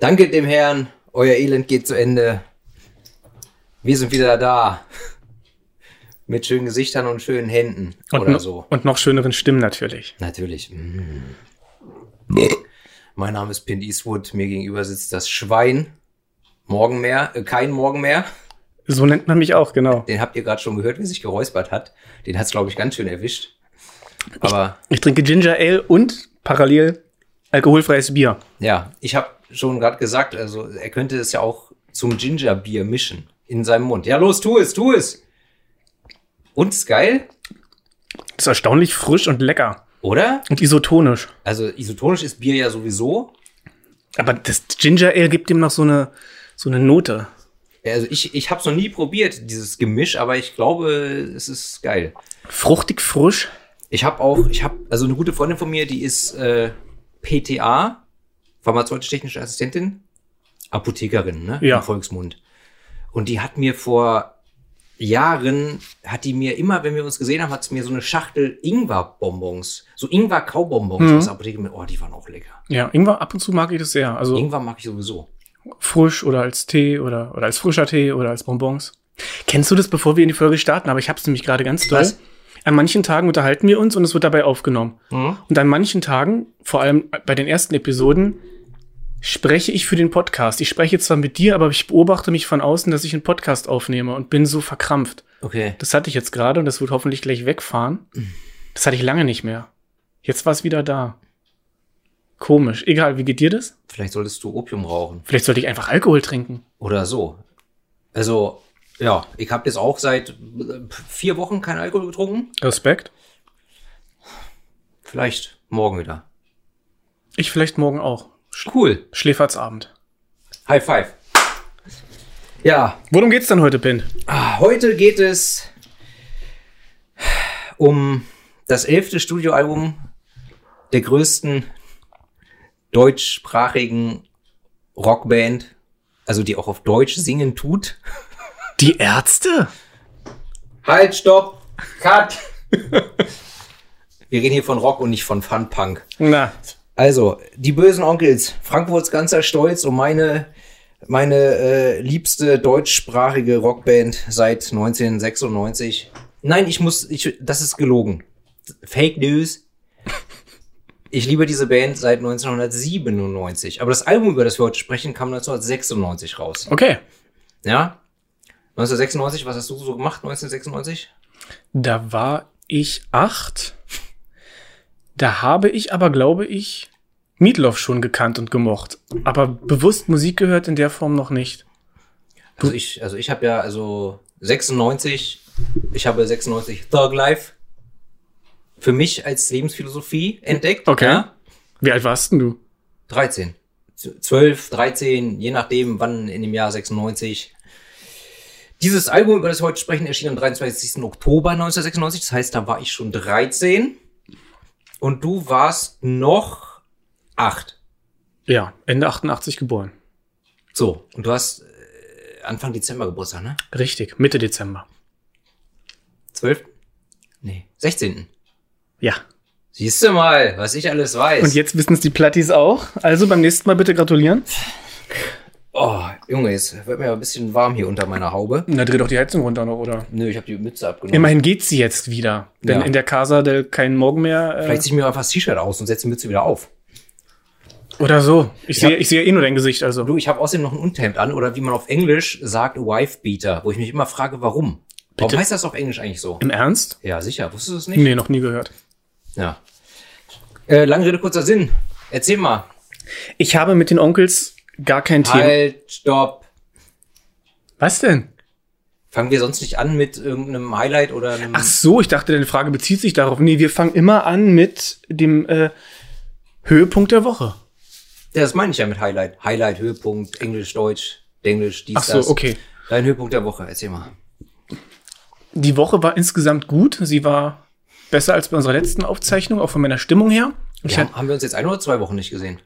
Danke dem Herrn, euer Elend geht zu Ende. Wir sind wieder da. Mit schönen Gesichtern und schönen Händen Und, oder so. und noch schöneren Stimmen natürlich. Natürlich. Mm. Mein Name ist Pint Eastwood. Mir gegenüber sitzt das Schwein. Morgen mehr, äh, kein Morgen mehr. So nennt man mich auch, genau. Den habt ihr gerade schon gehört, wie sich geräuspert hat. Den hat's glaube ich, ganz schön erwischt. Aber Ich trinke Ginger Ale und parallel alkoholfreies Bier. ja, ich habe schon gerade gesagt, also er könnte es ja auch zum Gingerbier mischen in seinem Mund. Ja, los, tu es, tu es. Und ist geil, Das ist erstaunlich frisch und lecker. oder? Und isotonisch. Also isotonisch ist Bier ja sowieso. Aber das Ginger Ale gibt ihm noch so eine, so eine Note. Also ich, ich habe es noch nie probiert, dieses Gemisch, aber ich glaube, es ist geil. Fruchtig frisch. Ich habe auch, ich habe, also eine gute Freundin von mir, die ist äh, PTA, pharmazeutisch-technische Assistentin, Apothekerin, ne? Ja. Im Volksmund. Und die hat mir vor Jahren, hat die mir immer, wenn wir uns gesehen haben, hat sie mir so eine Schachtel Ingwer-Bonbons, so Ingwer-Kaubonbons aus der Apotheke mit, oh, die waren auch lecker. Ja, Ingwer, ab und zu mag ich das sehr. Also Ingwer mag ich sowieso. frisch oder als Tee oder, oder als frischer Tee oder als Bonbons. Kennst du das, bevor wir in die Folge starten? Aber ich hab's nämlich gerade ganz doll. Was? An manchen Tagen unterhalten wir uns und es wird dabei aufgenommen. Mhm. Und an manchen Tagen, vor allem bei den ersten Episoden, spreche ich für den Podcast. Ich spreche zwar mit dir, aber ich beobachte mich von außen, dass ich einen Podcast aufnehme und bin so verkrampft. Okay. Das hatte ich jetzt gerade und das wird hoffentlich gleich wegfahren. Das hatte ich lange nicht mehr. Jetzt war es wieder da. Komisch. Egal, wie geht dir das? Vielleicht solltest du Opium rauchen. Vielleicht sollte ich einfach Alkohol trinken. Oder so. Also, ja, ich habe jetzt auch seit äh, vier Wochen kein Alkohol getrunken. Respekt. Vielleicht morgen wieder. Ich vielleicht morgen auch. Cool. Schläfertsabend. High five. Ja, Worum geht's denn heute, Ben? ah, heute geht es um das elfte Studioalbum der größten deutschsprachigen Rockband, also die auch auf Deutsch singen tut. Die Ärzte? Halt, stopp, cut. Wir reden hier von Rock und nicht von Fun-Punk. Na, Also, die bösen Onkels, Frankfurts ganzer Stolz um meine, meine äh, liebste deutschsprachige Rockband seit 1996. Nein, ich muss, ich, das ist gelogen. Fake News. Ich liebe diese Band seit 1997. Aber das Album, über das wir heute sprechen, kam 1996 raus. okay. Ja? 1996, was hast du so gemacht 1996? Da war ich acht. Da habe ich aber, glaube ich, Meatloaf schon gekannt und gemocht. Aber bewusst Musik gehört in der Form noch nicht. Also ich, also ich habe ja, also 96, ich habe 96 Thug Life für mich als Lebensphilosophie entdeckt. Okay. Ja? Wie alt warst denn du? 13. Z- 12, 13, je nachdem, wann in dem Jahr 96. Dieses Album, über das wir heute sprechen, erschien am 23. Oktober 1996. Das heißt, da war ich schon 13. Und du warst noch 8. Ja, Ende 88 geboren. So, und du hast äh, Anfang Dezember Geburtstag, ne? Richtig, Mitte Dezember. 12? Nee, 16. Ja. Siehst du mal, was ich alles weiß. Und jetzt wissen es die Plattis auch. Also beim nächsten Mal bitte gratulieren. Oh, Junge, jetzt wird mir ein bisschen warm hier unter meiner Haube. Na, dreh doch die Heizung runter noch, oder? Nö, ich habe die Mütze abgenommen. Immerhin geht sie jetzt wieder. Denn Ja. in der Casa del kein Morgen mehr. Äh, Vielleicht zieh ich mir einfach das T-Shirt aus und setze die Mütze wieder auf. oder so. Ich Ja. sehe ich sehe eh nur dein Gesicht, also. Du, ich habe außerdem noch ein Unterhemd an oder wie man auf Englisch sagt, Wife-Beater, wo ich mich immer frage, warum. Warum Bitte? heißt das auf Englisch eigentlich so? Im Ernst? Ja, sicher. Wusstest du es nicht? Nee, noch nie gehört. Ja. Äh, lange Rede, kurzer Sinn. Erzähl mal. Ich habe mit den Onkels gar kein Thema. Halt, stopp. Was denn? Fangen wir sonst nicht an mit irgendeinem Highlight oder einem... Ach so, ich dachte, deine Frage bezieht sich darauf. Nee, wir fangen immer an mit dem äh, Höhepunkt der Woche. Ja, das meine ich ja mit Highlight. Highlight, Höhepunkt, Englisch, Deutsch, Englisch, dies, Ach so, das. okay. Dein Höhepunkt der Woche, erzähl mal. Die Woche war insgesamt gut. Sie war besser als bei unserer letzten Aufzeichnung, auch von meiner Stimmung her. Ich Ja, haben wir uns jetzt ein oder zwei Wochen nicht gesehen?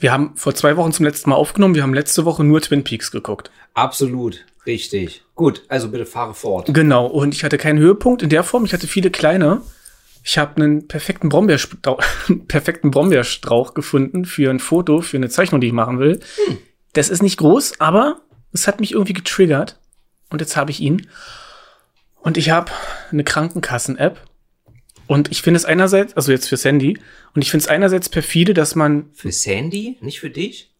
Wir haben vor zwei Wochen zum letzten Mal aufgenommen. Wir haben letzte Woche nur Twin Peaks geguckt. Absolut, richtig. Gut, also bitte fahre fort. Genau. Und ich hatte keinen Höhepunkt in der Form. Ich hatte viele kleine. Ich habe einen perfekten Brombeerstrauch, perfekten Brombeerstrauch gefunden für ein Foto, für eine Zeichnung, die ich machen will. Hm. Das ist nicht groß, aber es hat mich irgendwie getriggert. Und jetzt habe ich ihn. Und ich habe eine Krankenkassen-App. Und ich finde es einerseits, also jetzt für Sandy, und ich finde es einerseits perfide, dass man. Für Sandy? Nicht für dich?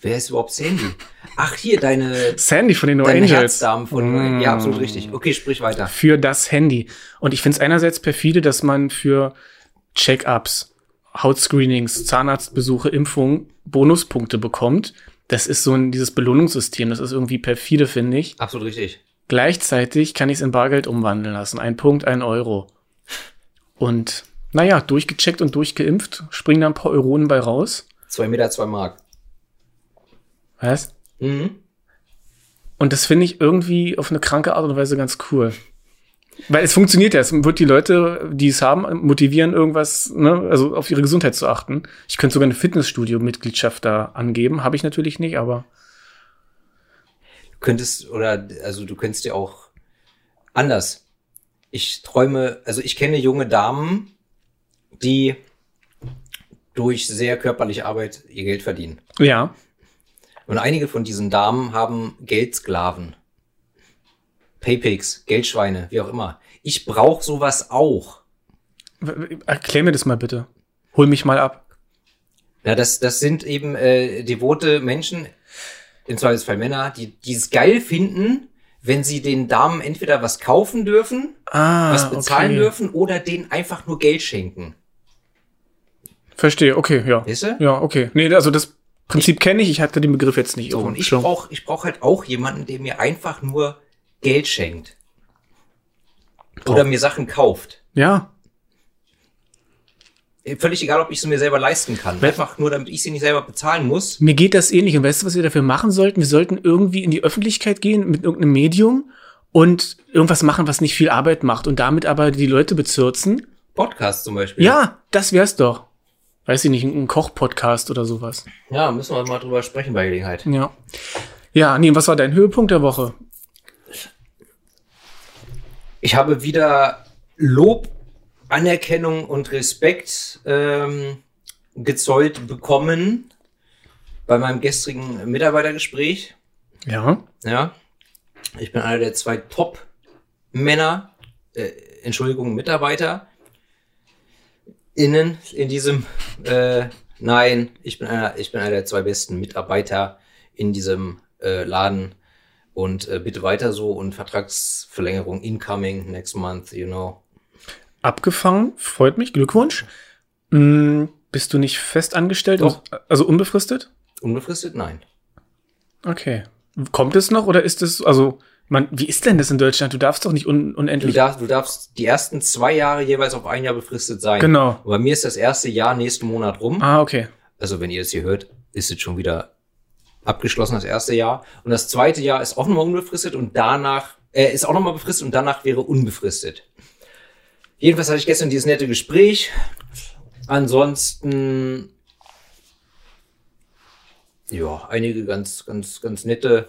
Wer ist überhaupt Sandy? Ach, hier, deine. Sandy von den No deine Angels. Herzdamen von. Mm. Ja, absolut richtig. Okay, sprich weiter. Für das Handy. Und ich finde es einerseits perfide, dass man für Check-ups, Hautscreenings, Zahnarztbesuche, Impfungen Bonuspunkte bekommt. Das ist so ein, dieses Belohnungssystem. Das ist irgendwie perfide, finde ich. Absolut richtig. Gleichzeitig kann ich es in Bargeld umwandeln lassen. Ein Punkt, ein Euro. Und naja, durchgecheckt und durchgeimpft, springen da ein paar Euronen bei raus. Zwei Meter, zwei Mark. Was? Mhm. Und das finde ich irgendwie auf eine kranke Art und Weise ganz cool. Weil es funktioniert ja. Es wird die Leute, die es haben, motivieren, irgendwas, ne, also auf ihre Gesundheit zu achten. Ich könnte sogar eine Fitnessstudio-Mitgliedschaft da angeben. Habe ich natürlich nicht, aber. Du könntest, oder, also du könntest dir auch anders. Ich träume, also ich kenne junge Damen, die durch sehr körperliche Arbeit ihr Geld verdienen. Ja. Und einige von diesen Damen haben Geldsklaven. Paypigs, Geldschweine, wie auch immer. Ich brauche sowas auch. Erklär mir das mal bitte. Hol mich mal ab. Ja, das, das sind eben äh, devote Menschen, im Zweifelsfall Männer, die die es geil finden, wenn sie den Damen entweder was kaufen dürfen, Ah, was bezahlen okay. dürfen oder denen einfach nur Geld schenken. Verstehe, okay, ja. Weißt du? Ja, okay. Nee, also das Prinzip kenne ich, ich hatte den Begriff jetzt nicht So, und ich brauche ich brauch halt auch jemanden, der mir einfach nur Geld schenkt. Oder mir Sachen kauft. Ja, Völlig egal, ob ich sie mir selber leisten kann. Einfach nur, damit ich sie nicht selber bezahlen muss. Mir geht das ähnlich. Und weißt du, was wir dafür machen sollten? Wir sollten irgendwie in die Öffentlichkeit gehen mit irgendeinem Medium und irgendwas machen, was nicht viel Arbeit macht und damit aber die Leute bezirzen. Podcast zum Beispiel. Ja, das wär's doch. Weiß ich nicht, ein Koch-Podcast oder sowas. Ja, müssen wir mal drüber sprechen bei Gelegenheit. Ja. Ja, nee, was war dein Höhepunkt der Woche? Ich habe wieder Lob, Anerkennung und Respekt ähm, gezollt bekommen bei meinem gestrigen Mitarbeitergespräch. Ja. Ja, ich bin einer der zwei Top-Männer, äh, Entschuldigung, Mitarbeiter innen in diesem, äh, nein, ich bin einer, ich bin einer der zwei besten Mitarbeiter in diesem äh, Laden und äh, bitte weiter so und Vertragsverlängerung incoming next month, you know. Abgefangen, freut mich, Glückwunsch. Hm, bist du nicht fest angestellt? Doch. Also unbefristet? Unbefristet? Nein. Okay. Kommt es noch oder ist es, also, man, wie ist denn das in Deutschland? Du darfst doch nicht un Du unendlich. darfst, du darfst die ersten zwei Jahre jeweils auf ein Jahr befristet sein. Genau. Und bei mir ist das erste Jahr nächsten Monat rum. Ah, okay. Also wenn ihr es hier hört, ist es schon wieder abgeschlossen, das erste Jahr. Und das zweite Jahr ist auch nochmal unbefristet und danach, äh, ist auch nochmal befristet und danach wäre unbefristet. Jedenfalls hatte ich gestern dieses nette Gespräch. Ansonsten, ja, einige ganz, ganz, ganz nette,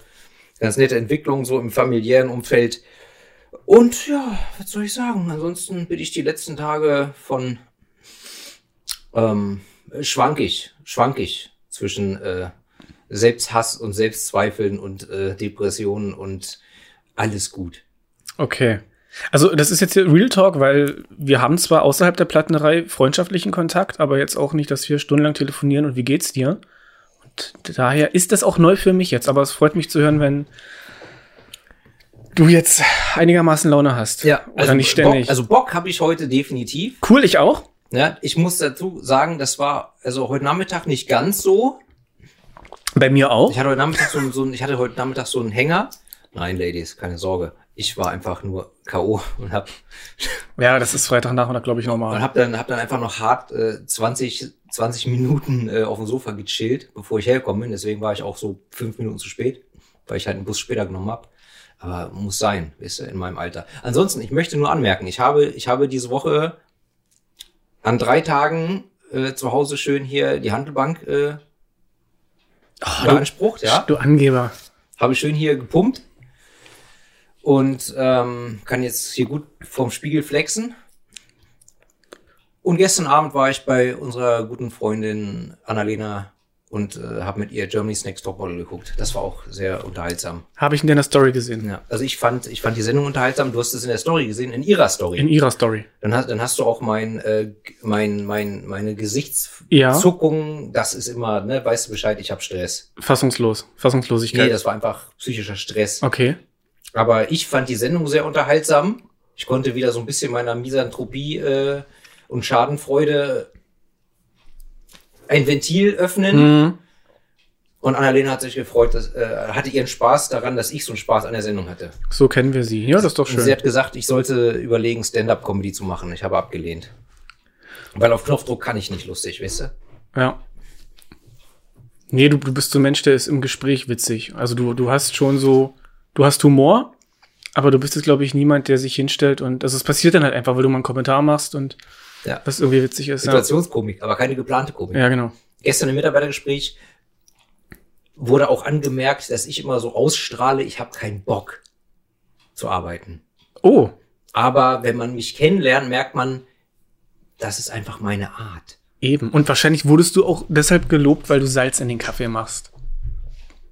ganz nette Entwicklungen so im familiären Umfeld. Und ja, was soll ich sagen? Ansonsten bin ich die letzten Tage von ähm, schwankig, schwankig zwischen äh, Selbsthass und Selbstzweifeln und äh, Depressionen und alles gut. Okay. Also das ist jetzt hier Real Talk, weil wir haben zwar außerhalb der Plattenerei freundschaftlichen Kontakt, aber jetzt auch nicht, dass wir stundenlang telefonieren und wie geht's dir? Und daher ist das auch neu für mich jetzt, aber es freut mich zu hören, wenn du jetzt einigermaßen Laune hast. Oder nicht ständig. Bock, also Bock habe ich heute definitiv. cool, ich auch. Ja, ich muss dazu sagen, das war also heute Nachmittag nicht ganz so. Bei mir auch. Ich hatte heute Nachmittag so, so ich hatte heute Nachmittag so einen Hänger. Nein, Ladies, keine Sorge. Ich war einfach nur K.O. und hab Ja, das ist Freitagnachmittag, glaube ich, Und normal. hab dann, hab dann einfach noch hart äh, 20, 20 Minuten äh, auf dem Sofa gechillt, bevor ich hergekommen bin. Deswegen war ich auch so fünf Minuten zu spät, weil ich halt einen Bus später genommen hab. Aber muss sein, weißt du, in meinem Alter. Ansonsten, ich möchte nur anmerken, ich habe, ich habe diese Woche an drei Tagen äh, zu Hause schön hier die Handelbank äh, Oh, du, beansprucht, ja. du Angeber. Habe ich schön hier gepumpt und ähm, kann jetzt hier gut vorm Spiegel flexen. Und gestern Abend war ich bei unserer guten Freundin Annalena und äh, habe mit ihr Germany's Next Topmodel geguckt. Das war auch sehr unterhaltsam. Habe ich in deiner Story gesehen. Ja, also ich fand, ich fand die Sendung unterhaltsam. Du hast es in der Story gesehen, in ihrer Story. In ihrer Story. dann hast, dann hast du auch mein, äh, mein, mein, meine Ja. Gesichtszuckung. Das ist immer, ne, weißt du Bescheid, ich habe Stress. Fassungslos. Nee, Fassungslosigkeit. das war einfach psychischer Stress. okay. Aber ich fand die Sendung sehr unterhaltsam. Ich konnte wieder so ein bisschen meiner Misanthropie äh, und Schadenfreude ein Ventil öffnen. Mhm. Und Annalena hat sich gefreut, dass, äh, hatte ihren Spaß daran, dass ich so einen Spaß an der Sendung hatte. So kennen wir sie. Ja, das ist doch Und sie schön. hat gesagt, ich sollte überlegen, Stand-up-Comedy zu machen. Ich habe abgelehnt. Weil auf Knopfdruck kann ich nicht lustig, weißt du? Ja. Nee, du, du bist so ein Mensch, der ist im Gespräch witzig. Also du, du hast schon so, du hast Humor, aber du bist jetzt, glaube ich, niemand, der sich hinstellt und, also es passiert dann halt einfach, weil du mal einen Kommentar machst und Ja. was irgendwie witzig ist. Ja, Situationskomik, aber keine geplante Komik. ja genau. Gestern im Mitarbeitergespräch wurde auch angemerkt, dass ich immer so ausstrahle, ich habe keinen Bock zu arbeiten. Oh, Aber wenn man mich kennenlernt, merkt man, das ist einfach meine Art. eben. Und wahrscheinlich wurdest du auch deshalb gelobt, weil du Salz in den Kaffee machst.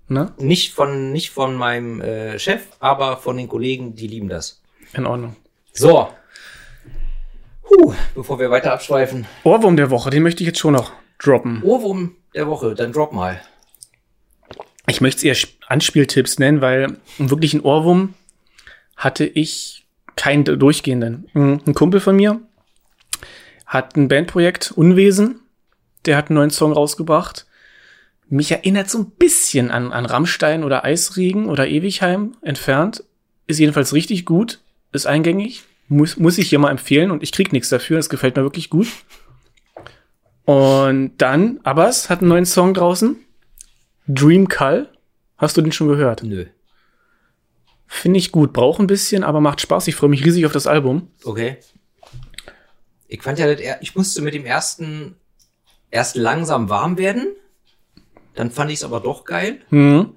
Ne? Nicht von, nicht von meinem äh, Chef, aber von den Kollegen, die lieben das. In Ordnung. So. Huh, bevor wir weiter abschweifen. Ohrwurm der Woche, den möchte ich jetzt schon noch droppen. Ohrwurm der Woche, dann drop mal. Ich möchte es eher Sp- Anspieltipps nennen, weil einen wirklichen Ohrwurm hatte ich keinen durchgehenden. Ein Kumpel von mir hat ein Bandprojekt Unwesen. Der hat einen neuen Song rausgebracht. Mich erinnert so ein bisschen an, an Rammstein oder Eisregen oder Ewigheim entfernt. Ist jedenfalls richtig gut. Ist eingängig. Muss, muss ich hier mal empfehlen und ich krieg nichts dafür. Das gefällt mir wirklich gut. Und dann, Abbas hat einen neuen Song draußen. Dream Call. Hast du den schon gehört? Nö. Finde ich gut. Braucht ein bisschen, aber macht Spaß. Ich freue mich riesig auf das Album. Okay. Ich fand ja, das ich musste mit dem ersten erst langsam warm werden. Dann fand ich es aber doch geil. Mhm.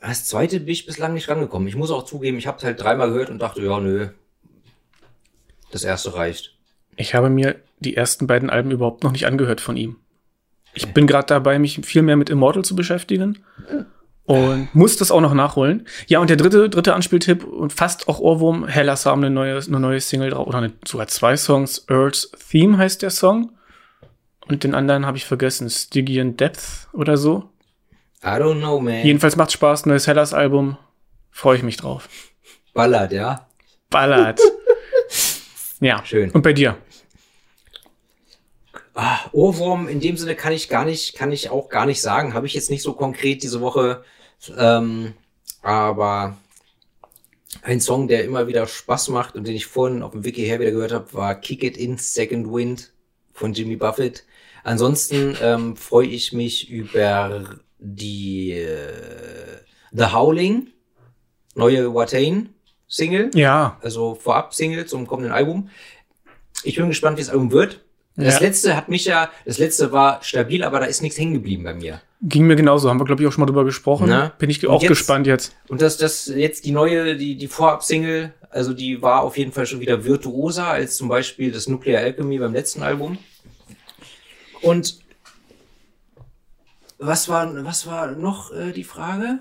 Das zweite bin ich bislang nicht rangekommen. Ich muss auch zugeben, ich habe es halt dreimal gehört und dachte, ja, nö. Das erste reicht. Ich habe mir die ersten beiden Alben überhaupt noch nicht angehört von ihm. Ich bin gerade dabei, mich viel mehr mit Immortal zu beschäftigen. Und muss das auch noch nachholen. Ja, und der dritte, dritte Anspieltipp und fast auch Ohrwurm, Hellas haben eine neue, eine neue Single drauf, oder eine, sogar zwei Songs. Earth's Theme heißt der Song. Und den anderen habe ich vergessen, Stygian Depth oder so. I don't know, man. Jedenfalls macht Spaß, neues Hellas Album. Freue ich mich drauf. Ballert, ja. Ballert. ja. Schön. Und bei dir? Ah, Ohrwurm, in dem Sinne kann ich gar nicht, kann ich auch gar nicht sagen. Habe ich jetzt nicht so konkret diese Woche. Ähm, aber ein Song, der immer wieder Spaß macht und den ich vorhin auf dem Wiki her wieder gehört habe, war Kick It In Second Wind von Jimmy Buffett. Ansonsten ähm, freue ich mich über die äh, The Howling, neue Watain Single Ja. also vorab Single zum kommenden Album. Ich bin gespannt, wie das Album wird. Das Ja. letzte hat mich ja, das letzte war stabil, aber da ist nichts hängen geblieben bei mir. Ging mir genauso, haben wir, glaube ich, auch schon mal drüber gesprochen. Na? Bin ich auch jetzt- gespannt jetzt. Und das, das jetzt die neue, die, die Vorab-Single, also die war auf jeden Fall schon wieder virtuoser als zum Beispiel das Nuclear Alchemy beim letzten Album. Und was war, was war noch äh, die Frage?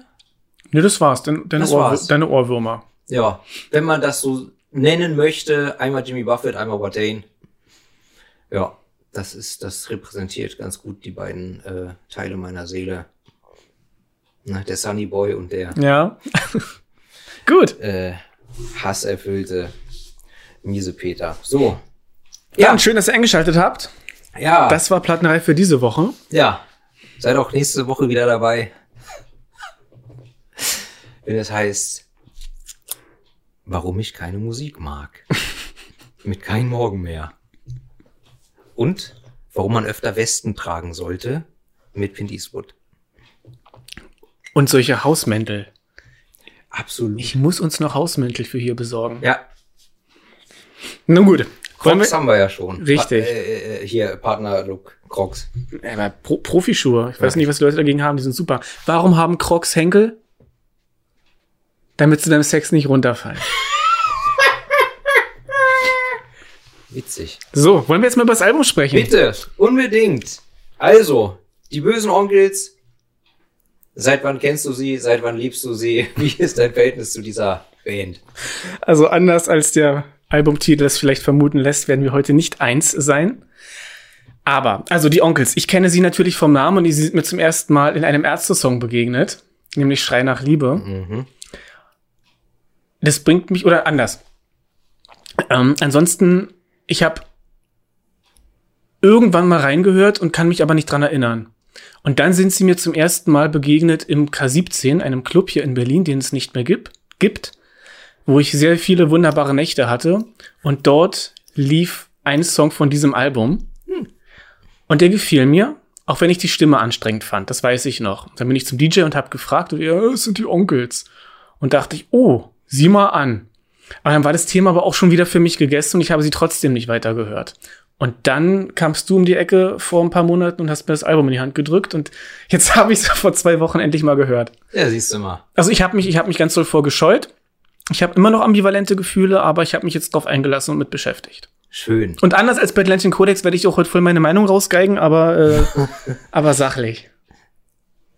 Ne, das war's. Deine, deine, Das Ohr, war's. deine Ohrwürmer. Ja, wenn man das so nennen möchte, einmal Jimmy Buffett, einmal Watain. Ja, das ist, das repräsentiert ganz gut die beiden äh, Teile meiner Seele. Na, der Sunny Boy und der Ja. Gut. äh, hasserfüllte miese Peter. So. Ja, Ja, und schön, dass ihr eingeschaltet habt. Ja, Das war Plattenreif für diese Woche. ja. Seid auch nächste Woche wieder dabei. Wenn es heißt, warum ich keine Musik mag. Mit kein Morgen mehr. Und warum man öfter Westen tragen sollte. Mit Clint Eastwood. Und solche Hausmäntel. Absolut. Ich muss uns noch Hausmäntel für hier besorgen. ja, Na gut. Crocs wir, haben wir ja schon. Richtig. Pa äh, äh, hier, Partner-Look, Crocs. aber Pro Profischuhe. Ich weiß Ja. nicht, was die Leute dagegen haben. Die sind super. Warum haben Crocs Henkel? Damit sie beim Sex nicht runterfallen. Witzig. So, wollen wir jetzt mal über das Album sprechen? Bitte, unbedingt. Also, die bösen Onkels. Seit wann kennst du sie? Seit wann liebst du sie? Wie ist dein Verhältnis zu dieser Band? Also anders als der Albumtitel es vielleicht vermuten lässt, werden wir heute nicht eins sein. Aber, also die Onkels, ich kenne sie natürlich vom Namen und die sind mir zum ersten Mal in einem Ärzte-Song begegnet, nämlich Schrei nach Liebe. Mhm. Das bringt mich, oder anders. Ähm, ansonsten, ich habe irgendwann mal reingehört und kann mich aber nicht dran erinnern. Und dann sind sie mir zum ersten Mal begegnet im K17, einem Club hier in Berlin, den es nicht mehr gibt, gibt wo ich sehr viele wunderbare Nächte hatte. Und dort lief ein Song von diesem Album. Und der gefiel mir, auch wenn ich die Stimme anstrengend fand. Das weiß ich noch. Dann bin ich zum DJ und habe gefragt, und ja, es sind die Onkels. Und dachte ich, oh, sieh mal an. Aber dann war das Thema aber auch schon wieder für mich gegessen und ich habe sie trotzdem nicht weitergehört. Und dann kamst du um die Ecke vor ein paar Monaten und hast mir das Album in die Hand gedrückt und jetzt habe ich es vor zwei Wochen endlich mal gehört. Ja, siehst du mal. Also ich habe mich, ich habe mich ganz doll vorgescheut. Ich habe immer noch ambivalente Gefühle, aber ich habe mich jetzt drauf eingelassen und mit beschäftigt. Schön. Und anders als bei Atlantic Codex werde ich auch heute voll meine Meinung rausgeigen, aber, äh, aber sachlich.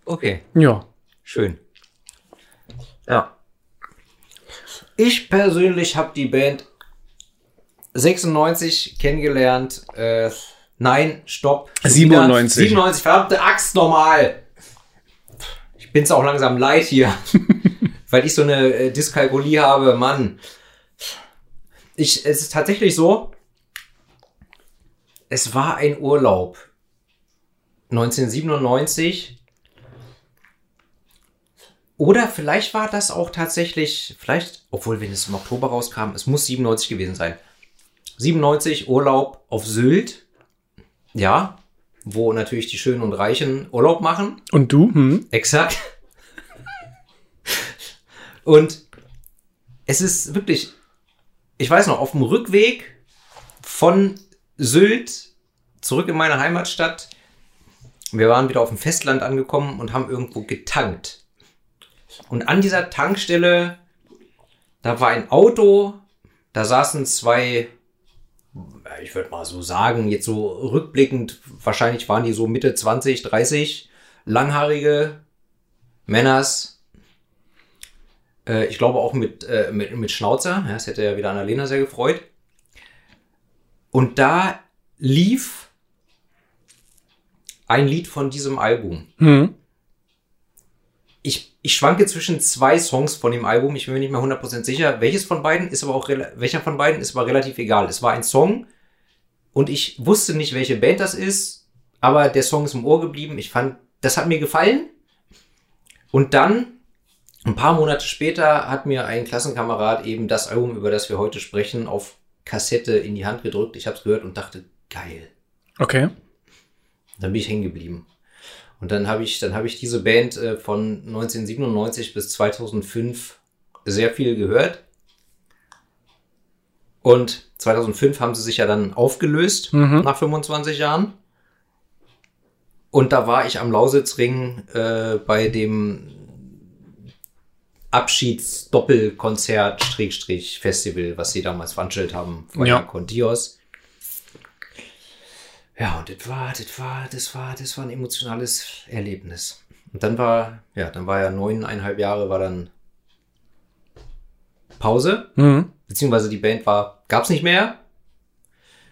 Okay, Ja. schön. Ja. Ich persönlich habe die Band 96 kennengelernt. Äh, nein, stopp. Schon 97. Wieder. 97, verdammte Axt normal. Ich bin's auch langsam leid hier. weil ich so eine äh, Dyskalkulie habe, Mann. Ich, es ist tatsächlich so, es war ein Urlaub. 1997. Oder vielleicht war das auch tatsächlich, vielleicht, obwohl wenn es im Oktober rauskam, es muss 97 gewesen sein. 97 Urlaub auf Sylt. Ja, wo natürlich die Schönen und Reichen Urlaub machen. Und du? Hm? Exakt. Und es ist wirklich, ich weiß noch, auf dem Rückweg von Sylt zurück in meine Heimatstadt. Wir waren wieder auf dem Festland angekommen und haben irgendwo getankt. Und an dieser Tankstelle, da war ein Auto, da saßen zwei, ich würde mal so sagen, jetzt so rückblickend, wahrscheinlich waren die so Mitte 20, 30, langhaarige Männers, äh, ich glaube auch mit, äh, mit, mit Schnauzer. Ja, das hätte ja wieder Annalena sehr gefreut. Und da lief ein Lied von diesem Album. Hm. Ich, ich schwanke zwischen zwei Songs von dem Album. Ich bin mir nicht mehr 100% sicher. Welches von beiden ist aber auch, welcher von beiden ist aber relativ egal. Es war ein Song und ich wusste nicht, welche Band das ist, aber der Song ist im Ohr geblieben. Ich fand, das hat mir gefallen. Und dann ein paar Monate später hat mir ein Klassenkamerad eben das Album, über das wir heute sprechen, auf Kassette in die Hand gedrückt. Ich habe es gehört und dachte, geil. Okay. Dann bin ich hängen geblieben. Und dann habe ich, dann habe ich diese Band äh, von 1997 bis 2005 sehr viel gehört. Und 2005 haben sie sich ja dann aufgelöst Mhm. nach 25 Jahren. Und da war ich am Lausitzring äh, bei dem Abschieds-Doppelkonzert, Strich, Festival, was sie damals veranstaltet haben, von Ja. Contios. Ja, und das war, das war, das war, das war ein emotionales Erlebnis. Und dann war, ja, dann war ja neuneinhalb Jahre, war dann Pause, Hm. beziehungsweise die Band war, gab's nicht mehr.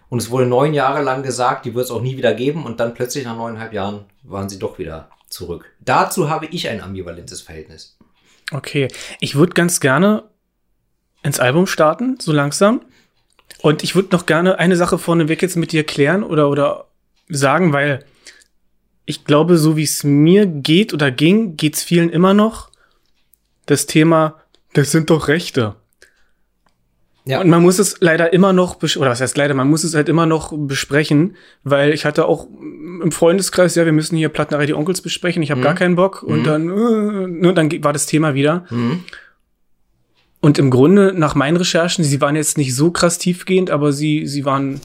Und es wurde neun Jahre lang gesagt, die wird es auch nie wieder geben. Und dann plötzlich nach neuneinhalb Jahren waren sie doch wieder zurück. Dazu habe ich ein ambivalentes Verhältnis. Okay. Ich würde ganz gerne ins Album starten, so langsam. Und ich würde noch gerne eine Sache vorneweg jetzt mit dir klären oder, oder sagen, weil ich glaube, so wie es mir geht oder ging, geht's vielen immer noch das Thema, das sind doch Rechte. Ja. Und man muss es leider immer noch, oder was heißt leider, man muss es halt immer noch besprechen, weil ich hatte auch im Freundeskreis, ja, wir müssen hier Plattenreihe die Onkels besprechen, ich habe gar keinen Bock und dann, äh, ne, dann war das Thema wieder. Mhm. Und im Grunde, nach meinen Recherchen, sie waren jetzt nicht so krass tiefgehend, aber sie, sie waren,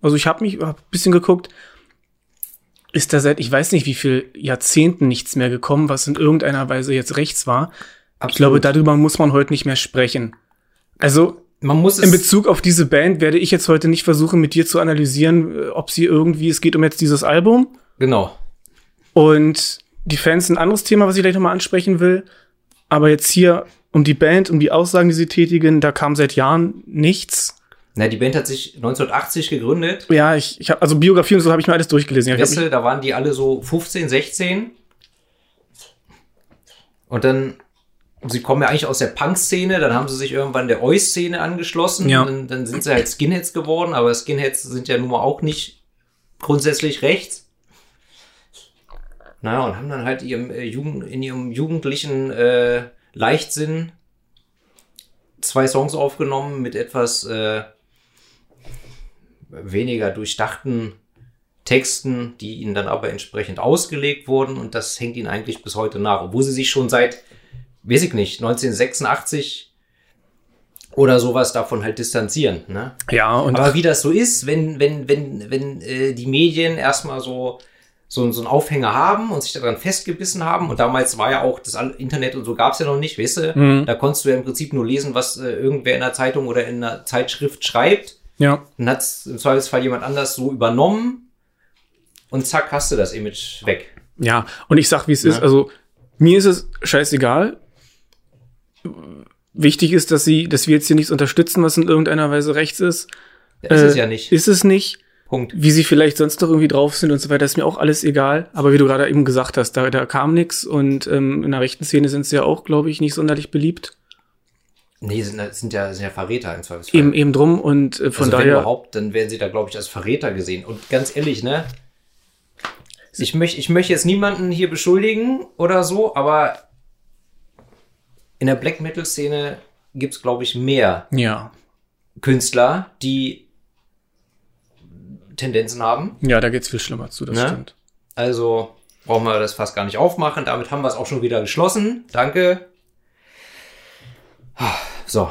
also ich habe mich hab ein bisschen geguckt, ist da seit, ich weiß nicht wie viel Jahrzehnten nichts mehr gekommen, was in irgendeiner Weise jetzt rechts war. Ich glaube, darüber muss man heute nicht mehr sprechen. Also, man muss In Bezug auf diese Band werde ich jetzt heute nicht versuchen, mit dir zu analysieren, äh, ob sie irgendwie, es geht um jetzt dieses Album. Genau. Und die Fans ein anderes Thema, was ich gleich nochmal ansprechen will. Aber jetzt hier um die Band, um die Aussagen, die sie tätigen, da kam seit Jahren nichts. Na, die Band hat sich 1980 gegründet. Ja, ich, ich habe also Biografie und so habe ich mir alles durchgelesen. Weißt du, da waren die alle so 15, 16. Und dann, sie kommen ja eigentlich aus der Punk-Szene, dann haben sie sich irgendwann der Oi-Szene angeschlossen. Ja. Dann, dann sind sie halt Skinheads geworden, aber Skinheads sind ja nun mal auch nicht grundsätzlich rechts. Naja, und haben dann halt ihrem, äh, Jugend, in ihrem jugendlichen äh, Leichtsinn zwei Songs aufgenommen mit etwas äh, weniger durchdachten Texten, die ihnen dann aber entsprechend ausgelegt wurden und das hängt ihnen eigentlich bis heute nach, obwohl sie sich schon seit, weiß ich nicht, 1986 oder sowas davon halt distanzieren. Ne? ja, und Aber wie das so ist, wenn, wenn, wenn, wenn äh, die Medien erstmal so, so, so einen Aufhänger haben und sich daran festgebissen haben, und damals war ja auch das Internet und so gab's ja noch nicht, weißt du, Mhm. da konntest du ja im Prinzip nur lesen, was äh, irgendwer in der Zeitung oder in einer Zeitschrift schreibt. ja, Dann hat's im Zweifelsfall jemand anders so übernommen und zack, hast du das Image weg. ja. Und ich sag, wie es ist. Ja. Also mir ist es scheißegal. Wichtig ist, dass sie, dass wir jetzt hier nichts unterstützen, was in irgendeiner Weise rechts ist. Ist Äh, es ja nicht. Ist es nicht. Punkt. Wie sie vielleicht sonst noch irgendwie drauf sind und so weiter, ist mir auch alles egal. Aber wie du gerade eben gesagt hast, da, da kam nix und ähm, in der rechten Szene sind sie ja auch, glaube ich, nicht sonderlich beliebt. Nee, sind, sind, ja, sind ja Verräter im Zweifelsfall. Eben, eben drum und äh, von also wenn daher. überhaupt, dann werden sie da, glaube ich, als Verräter gesehen. Und ganz ehrlich, ne? Ich möchte ich möchte jetzt niemanden hier beschuldigen oder so, aber in der Black Metal-Szene gibt's glaube ich, mehr Ja, Künstler, die Tendenzen haben. ja, da geht's viel schlimmer zu, das Ne? stimmt. Also brauchen wir das fast gar nicht aufmachen. Damit haben wir es auch schon wieder geschlossen. Danke. So.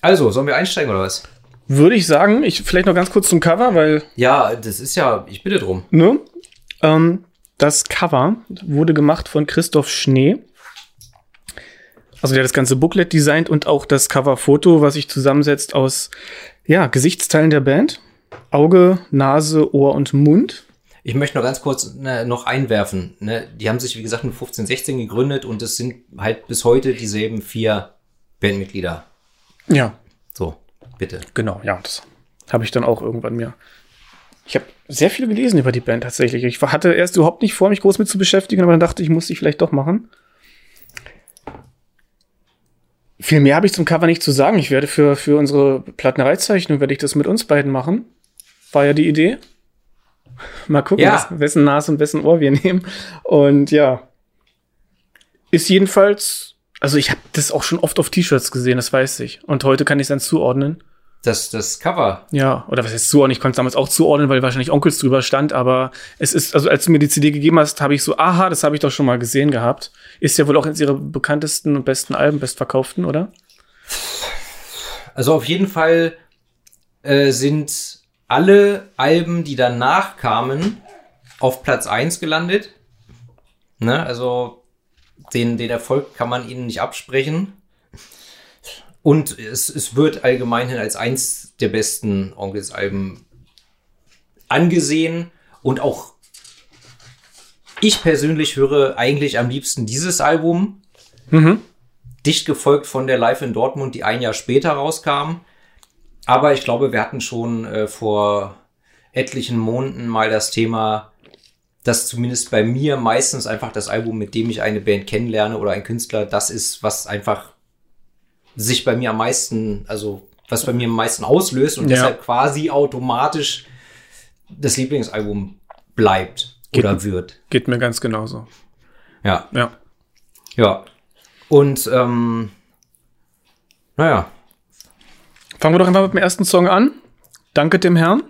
Also, sollen wir einsteigen oder was? Würde ich sagen, ich vielleicht noch ganz kurz zum Cover, weil Ja, das ist ja, ich bitte drum. Ne? Ähm, das Cover wurde gemacht von Christoph Schnee. Also der hat das ganze Booklet designt und auch das Coverfoto, was sich zusammensetzt aus ja, Gesichtsteilen der Band. Auge, Nase, Ohr und Mund. Ich möchte noch ganz kurz ne, noch einwerfen. Ne? Die haben sich, wie gesagt, mit 15, 16 gegründet und es sind halt bis heute dieselben vier Bandmitglieder. Ja, So, bitte. genau, ja, das habe ich dann auch irgendwann mir. Ich habe sehr viel gelesen über die Band tatsächlich. Ich hatte erst überhaupt nicht vor, mich groß mit zu beschäftigen, aber dann dachte ich, muss ich vielleicht doch machen. Viel mehr habe ich zum Cover nicht zu sagen. Ich werde für, für unsere Plattenereizeichnung, werde ich das mit uns beiden machen. War ja die Idee. Mal gucken, Ja. wes- wessen Nase und wessen Ohr wir nehmen. Und ja. Ist jedenfalls, also ich habe das auch schon oft auf T-Shirts gesehen, das weiß ich. Und heute kann ich es dann zuordnen. Das, das Cover. Ja, oder was heißt zuordnen? Ich konnte es damals auch zuordnen, weil wahrscheinlich Onkels drüber stand, aber es ist, also als du mir die CD gegeben hast, habe ich so, aha, das habe ich doch schon mal gesehen gehabt. Ist ja wohl auch eines ihrer bekanntesten und besten Alben, bestverkauften, oder? Also auf jeden Fall äh, sind alle Alben, die danach kamen, auf Platz 1 gelandet. Ne? Also den, den Erfolg kann man ihnen nicht absprechen. Und es, es wird allgemeinhin als eins der besten Onkels-Alben angesehen. Und auch ich persönlich höre eigentlich am liebsten dieses Album. Mhm. Dicht gefolgt von der Live in Dortmund, die ein Jahr später rauskam. Aber ich glaube, wir hatten schon äh, vor etlichen Monaten mal das Thema, dass zumindest bei mir meistens einfach das Album, mit dem ich eine Band kennenlerne oder ein Künstler, das ist, was einfach sich bei mir am meisten, also was bei mir am meisten auslöst und Ja. deshalb quasi automatisch das Lieblingsalbum bleibt Geht- oder wird. Geht mir ganz genauso. Ja. Ja. Ja. Und ähm, naja, Fangen wir doch einfach mit dem ersten Song an. Danke dem Herrn.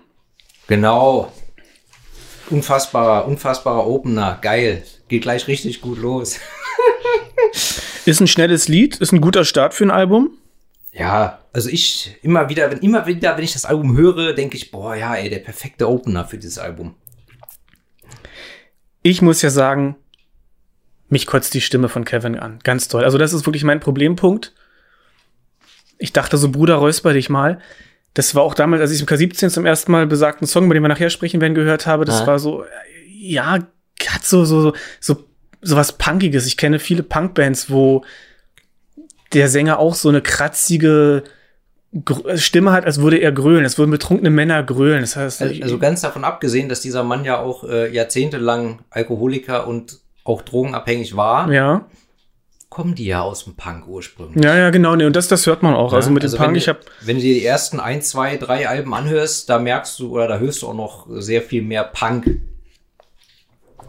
genau. Unfassbarer, unfassbarer Opener. Geil. Geht gleich richtig gut los. Ist ein schnelles Lied, ist ein guter Start für ein Album. Ja, also ich immer wieder, wenn immer wieder, wenn ich das Album höre, denke ich, boah, ja, ey, der perfekte Opener für dieses Album. Ich muss ja sagen, mich kotzt die Stimme von Kevin an. Ganz toll. Also das ist wirklich mein Problempunkt. Ich dachte so, Bruder, räusper dich mal. Das war auch damals, als ich im K17 zum ersten Mal besagten Song, über den wir nachher sprechen werden, gehört habe. Das Ja. war so, ja, hat so, so, so, so was Punkiges. Ich kenne viele Punkbands, wo der Sänger auch so eine kratzige Stimme hat, als würde er grölen. Es würden betrunkene Männer grölen. Das heißt, Also, also ganz davon abgesehen, dass dieser Mann ja auch äh, jahrzehntelang Alkoholiker und auch drogenabhängig war, ja, kommen die ja aus dem Punk ursprünglich. ja, ja, genau. Nee, und das, das hört man auch. also Ja, mit dem wenn Punk, du- ich habe Wenn du dir die ersten ein, zwei, drei Alben anhörst, da merkst du oder da hörst du auch noch sehr viel mehr Punk.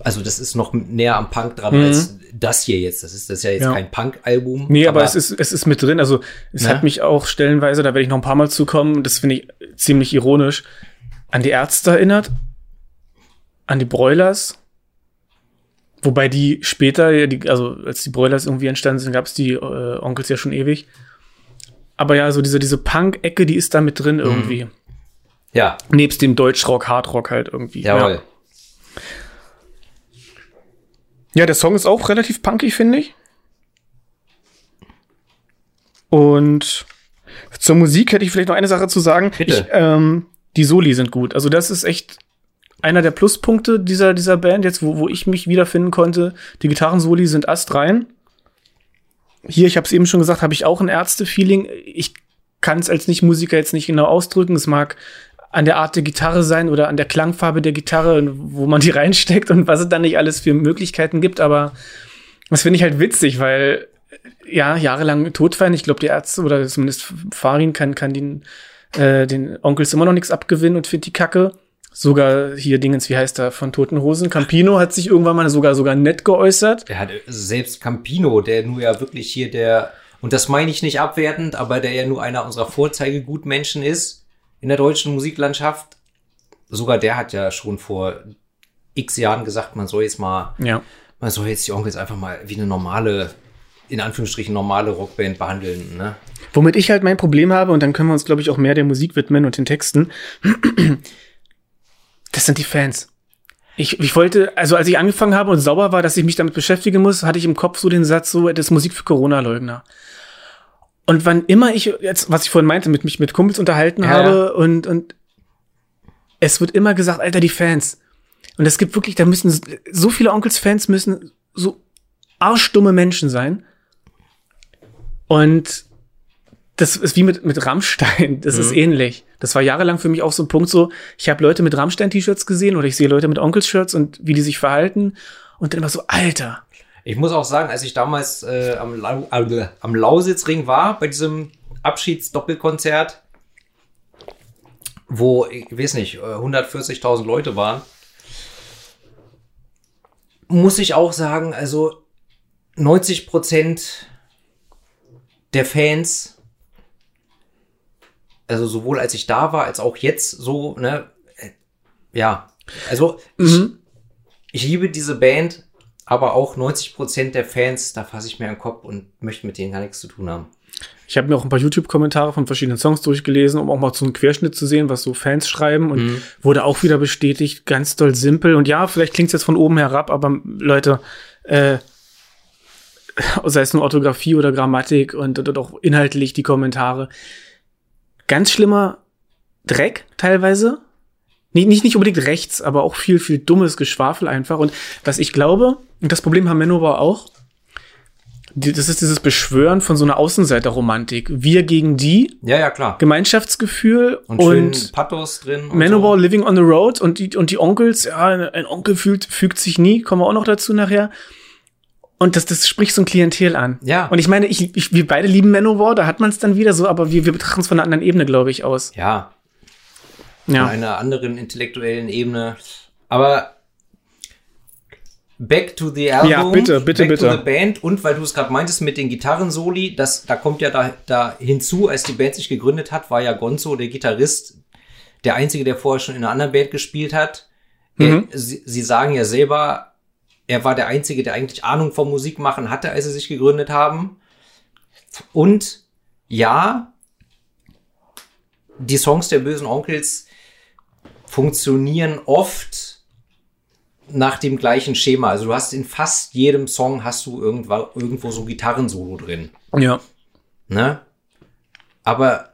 Also das ist noch näher am Punk dran als das hier jetzt. Das ist das ist ja jetzt Mhm. Ja. kein Punk-Album. Nee, aber, es ist, es ist mit drin. Also es Ne? hat mich auch stellenweise, da werde ich noch ein paar Mal zukommen, das finde ich ziemlich ironisch, an die Ärzte erinnert, an die Broilers. Wobei die später, die, also als die Broilers irgendwie entstanden sind, gab es die äh, Onkels ja schon ewig. Aber ja, so diese, diese Punk-Ecke, die ist da mit drin irgendwie. ja, Nebst dem Deutschrock, Hardrock halt irgendwie. jawohl. Ja. Ja, der Song ist auch relativ punkig, finde ich. Und zur Musik hätte ich vielleicht noch eine Sache zu sagen. Ich, ähm, die Soli sind gut. Also das ist echt einer der Pluspunkte dieser, dieser Band jetzt, wo, wo ich mich wiederfinden konnte. Die Gitarrensoli sind astrein. Hier, ich habe es eben schon gesagt, habe ich auch ein Ärzte-Feeling. Ich kann es als Nicht-Musiker jetzt nicht genau ausdrücken. Es mag an der Art der Gitarre sein oder an der Klangfarbe der Gitarre, wo man die reinsteckt und was es dann nicht alles für Möglichkeiten gibt. Aber das finde ich halt witzig, weil ja, jahrelang Todfeind, ich glaube, die Ärzte oder zumindest Farin kann, kann den, äh, den Onkels immer noch nichts abgewinnen und findet die Kacke. Sogar hier Dingens, wie heißt er, von Toten Hosen. Campino hat sich irgendwann mal sogar, sogar nett geäußert. Der hat äh, selbst Campino, der nur ja wirklich hier der, und das meine ich nicht abwertend, aber der ja nur einer unserer Vorzeigegutmenschen ist in der deutschen Musiklandschaft. Sogar der hat ja schon vor x Jahren gesagt, man soll jetzt mal, Ja. man soll jetzt die Onkels einfach mal wie eine normale, in Anführungsstrichen normale Rockband behandeln, ne? Womit ich halt mein Problem habe, und dann können wir uns, glaube ich, auch mehr der Musik widmen und den Texten. Das sind die Fans. Ich, ich wollte, also als ich angefangen habe und sauber war, dass ich mich damit beschäftigen muss, hatte ich im Kopf so den Satz so, das ist Musik für Corona-Leugner. Und wann immer ich, jetzt, was ich vorhin meinte, mit mich mit Kumpels unterhalten Ja, habe und, und es wird immer gesagt, Alter, die Fans. Und es gibt wirklich, da müssen so viele Onkels-Fans müssen so arschdumme Menschen sein. Und das ist wie mit, mit Rammstein. Das ist ähnlich. Das war jahrelang für mich auch so ein Punkt so, ich habe Leute mit Rammstein-T-Shirts gesehen oder ich sehe Leute mit Onkels-Shirts und wie die sich verhalten. Und dann immer so, Alter. Ich muss auch sagen, als ich damals äh, am, Lau äh, am Lausitzring war, bei diesem Abschiedsdoppelkonzert, wo, ich weiß nicht, äh, 140.000 Leute waren, muss ich auch sagen, also 90 Prozent der Fans, also sowohl als ich da war, als auch jetzt so, ne, äh, ja, also ich, ich liebe diese Band, aber auch 90 Prozent der Fans, da fasse ich mir den Kopf und möchte mit denen gar nichts zu tun haben. Ich habe mir auch ein paar YouTube-Kommentare von verschiedenen Songs durchgelesen, um auch mal so einen Querschnitt zu sehen, was so Fans schreiben. Und wurde auch wieder bestätigt, ganz doll simpel. Und ja, vielleicht klingt's jetzt von oben herab, aber Leute, äh, sei es nur Orthographie oder Grammatik und, und auch inhaltlich die Kommentare. Ganz schlimmer Dreck teilweise. Nicht, nicht, nicht unbedingt rechts, aber auch viel, viel dummes Geschwafel einfach. Und was ich glaube, und das Problem haben Manowar auch, das ist dieses Beschwören von so einer Außenseiterromantik. Wir gegen die, Ja, ja, klar. Gemeinschaftsgefühl Und, und, Pathos drin. und Manowar Living on the Road und die, und die Onkels, ja, ein Onkel fühlt, fügt sich nie, kommen wir auch noch dazu nachher. Und das, das spricht so ein Klientel an. Ja. Und ich meine, ich, ich, wir beide lieben Manowar, da hat man es dann wieder so, aber wir, wir betrachten es von einer anderen Ebene, glaube ich, aus. So. Ja, Ja. von einer anderen intellektuellen Ebene. Aber back to the album. Ja, bitte, bitte, back bitte. to the band. Und weil du es gerade meintest mit den Gitarrensoli, das, da kommt ja da, da hinzu, als die Band sich gegründet hat, war ja Gonzo, der Gitarrist, der einzige, der vorher schon in einer anderen Band gespielt hat. Mhm. Er, sie, sie sagen ja selber, er war der Einzige, der eigentlich Ahnung vom Musikmachen hatte, als sie sich gegründet haben. Und ja, die Songs der bösen Onkels funktionieren oft nach dem gleichen Schema. Also du hast in fast jedem Song hast du irgendwo, irgendwo so Gitarrensolo drin. Ja. Ne? aber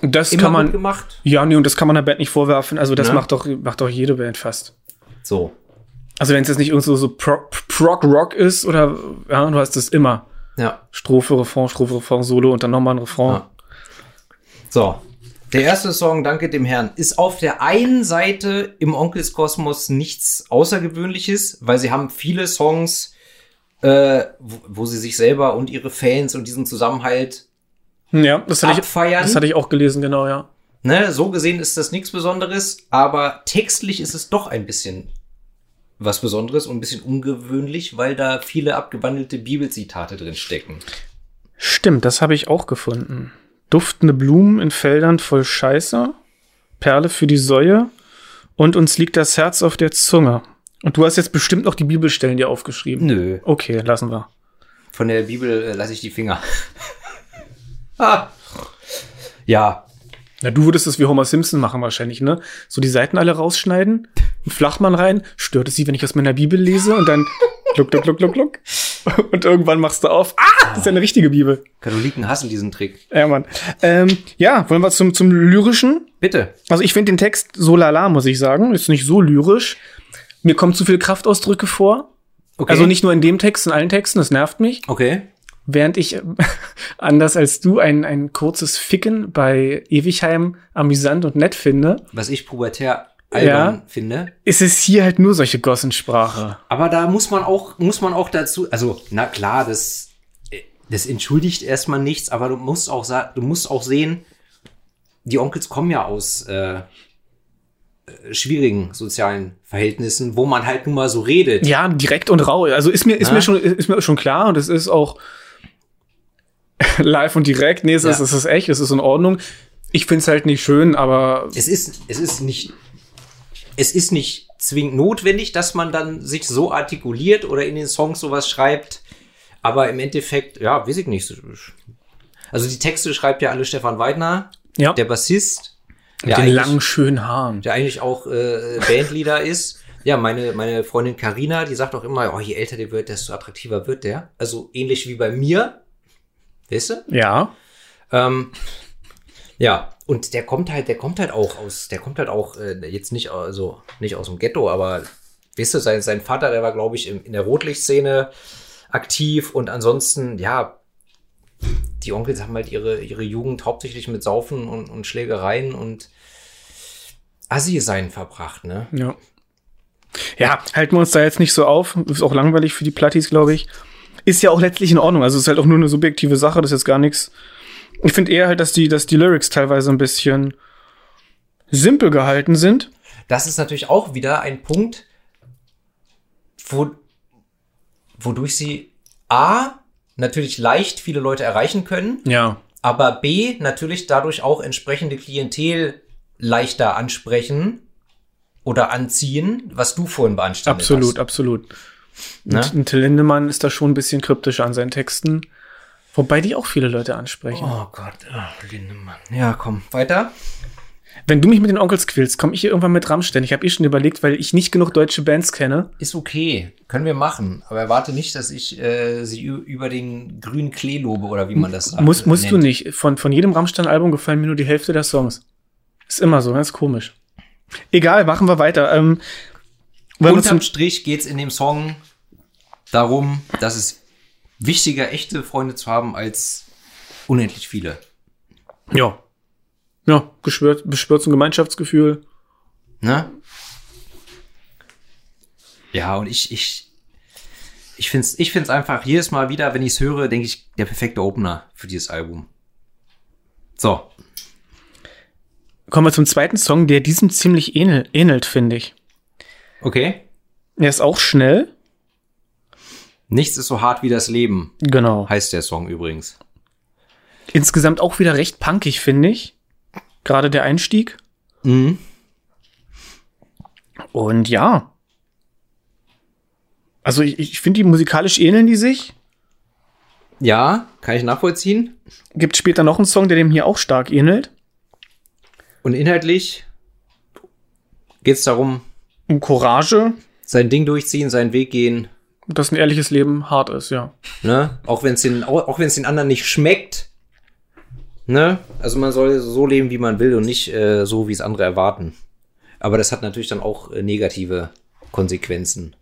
Das kann man. gemacht. Ja, nee, und das kann man der Band nicht vorwerfen. Also, das Ne? macht doch, macht doch jede Band fast. So. Also, wenn es jetzt nicht irgend so, so Pro- Prog-Rock ist oder, ja, du hast das immer. Ja. Strophe, Refrain, Strophe, Refrain, Solo und dann nochmal ein Refrain. Ja. So. Der erste Song, Danke dem Herrn, ist auf der einen Seite im Onkelskosmos nichts Außergewöhnliches, weil sie haben viele Songs, äh, wo, wo sie sich selber und ihre Fans und diesen Zusammenhalt, Ja, das hatte, ich, Abfeiern. das hatte ich auch gelesen, genau, ja. ne, so gesehen ist das nichts Besonderes, aber textlich ist es doch ein bisschen was Besonderes und ein bisschen ungewöhnlich, weil da viele abgewandelte Bibelzitate drin stecken. Stimmt, das habe ich auch gefunden. Duftende Blumen in Feldern voll Scheiße, Perle für die Säue und uns liegt das Herz auf der Zunge. Und du hast jetzt bestimmt noch die Bibelstellen dir aufgeschrieben. Nö. Okay, lassen wir. Von der Bibel äh, lasse ich die Finger. ah. Ja, Na, du würdest das wie Homer Simpson machen wahrscheinlich, ne? So die Seiten alle rausschneiden, einen Flachmann rein, stört es sie, wenn ich aus meiner Bibel lese und dann gluck, gluck, gluck, gluck, gluck. Und irgendwann machst du auf. Ah, das ist ja eine richtige Bibel. Katholiken hassen diesen Trick. Ja, Mann. Ähm, ja, wollen wir zum, zum Lyrischen? Bitte. Also ich finde den Text so lala, muss ich sagen. Ist nicht so lyrisch. Mir kommen zu viele Kraftausdrücke vor. Okay. Also nicht nur in dem Text, in allen Texten, das nervt mich. Okay. Während ich, anders als du, ein, ein kurzes Ficken bei Ewigheim amüsant und nett finde, Was ich pubertär albern Ja. finde. ist es hier halt nur solche Gossensprache. Aber da muss man auch, muss man auch dazu, also, na klar, das, das entschuldigt erstmal nichts, aber du musst auch du musst auch sehen, die Onkels kommen ja aus äh, äh, schwierigen sozialen Verhältnissen, wo man halt nun mal so redet. Ja, direkt und rau. Also ist mir, ist Na? mir schon, ist mir schon klar und es ist auch live und direkt. Nee, es ist, Ja. es ist echt, es ist in Ordnung. Ich find's halt nicht schön, aber Es ist, es ist nicht, es ist nicht zwingend notwendig, dass man dann sich so artikuliert oder in den Songs sowas schreibt. Aber im Endeffekt, ja, weiß ich nicht. Also die Texte schreibt ja alle Stefan Weidner, ja, der Bassist, mit der den langen, schönen Haaren. der eigentlich auch äh, Bandleader ist. Ja, meine, meine Freundin Karina, die sagt auch immer, oh, je älter der wird, desto attraktiver wird der. Also ähnlich wie bei mir. Weißt du? Ja. Ähm, ja, und der kommt halt, der kommt halt auch aus, der kommt halt auch äh, jetzt nicht, also nicht aus dem Ghetto, aber weißt du, sein, sein Vater, der war, glaube ich, im, in der Rotlichtszene aktiv und ansonsten, ja, die Onkels haben halt ihre, ihre Jugend hauptsächlich mit Saufen und, und Schlägereien und Assi sein verbracht, ne? Ja. Ja, halten wir uns da jetzt nicht so auf. Ist auch langweilig für die Plattis, glaube ich. Ist ja auch letztlich in Ordnung. Also ist halt auch nur eine subjektive Sache. Das ist jetzt gar nichts. Ich finde eher halt, dass die, dass die Lyrics teilweise ein bisschen simpel gehalten sind. Das ist natürlich auch wieder ein Punkt, wo, wodurch sie A, natürlich leicht viele Leute erreichen können, Ja. aber B, natürlich dadurch auch entsprechende Klientel leichter ansprechen oder anziehen, was du vorhin beanstandet Absolut, hast. absolut. Ne? Und, und Till Lindemann ist da schon ein bisschen kryptischer an seinen Texten. Wobei die auch viele Leute ansprechen. Oh Gott, oh, Lindemann. Ja, komm, weiter. Wenn du mich mit den Onkels quälst, komme ich hier irgendwann mit Rammstein. Ich habe eh schon überlegt, weil ich nicht genug deutsche Bands kenne. Ist okay, können wir machen, aber erwarte nicht, dass ich äh, sie über den grünen Klee lobe oder wie man das sagt. Muss, musst du nennt. nicht. Von, von jedem Rammstein-Album gefallen mir nur die Hälfte der Songs. Ist immer so, ganz komisch. Egal, machen wir weiter. Ähm, Unterm zum, Strich geht's in dem Song darum, dass es wichtiger, echte Freunde zu haben, als unendlich viele. ja. Ja, geschwört, beschwört zum Gemeinschaftsgefühl. Ne? Ja, und ich, ich, ich find's, ich find's einfach jedes Mal wieder, wenn ich's höre, denke ich, der perfekte Opener für dieses Album. So. Kommen wir zum zweiten Song, der diesem ziemlich ähnel, ähnelt, finde ich. Okay. Er ist auch schnell. Nichts ist so hart wie das Leben, Genau. heißt der Song übrigens. Insgesamt auch wieder recht punkig, finde ich. Gerade der Einstieg. Mhm. Und ja. Also ich, ich finde, die musikalisch ähneln die sich. Ja, kann ich nachvollziehen. Gibt später noch einen Song, der dem hier auch stark ähnelt. Und inhaltlich geht's darum, Um Courage, sein Ding durchziehen, seinen Weg gehen, dass ein ehrliches Leben hart ist, ja. ne? Auch wenn es den, auch wenn es den anderen nicht schmeckt, Ne? Also man soll so leben, wie man will und nicht äh, so, wie es andere erwarten. Aber das hat natürlich dann auch äh, negative Konsequenzen.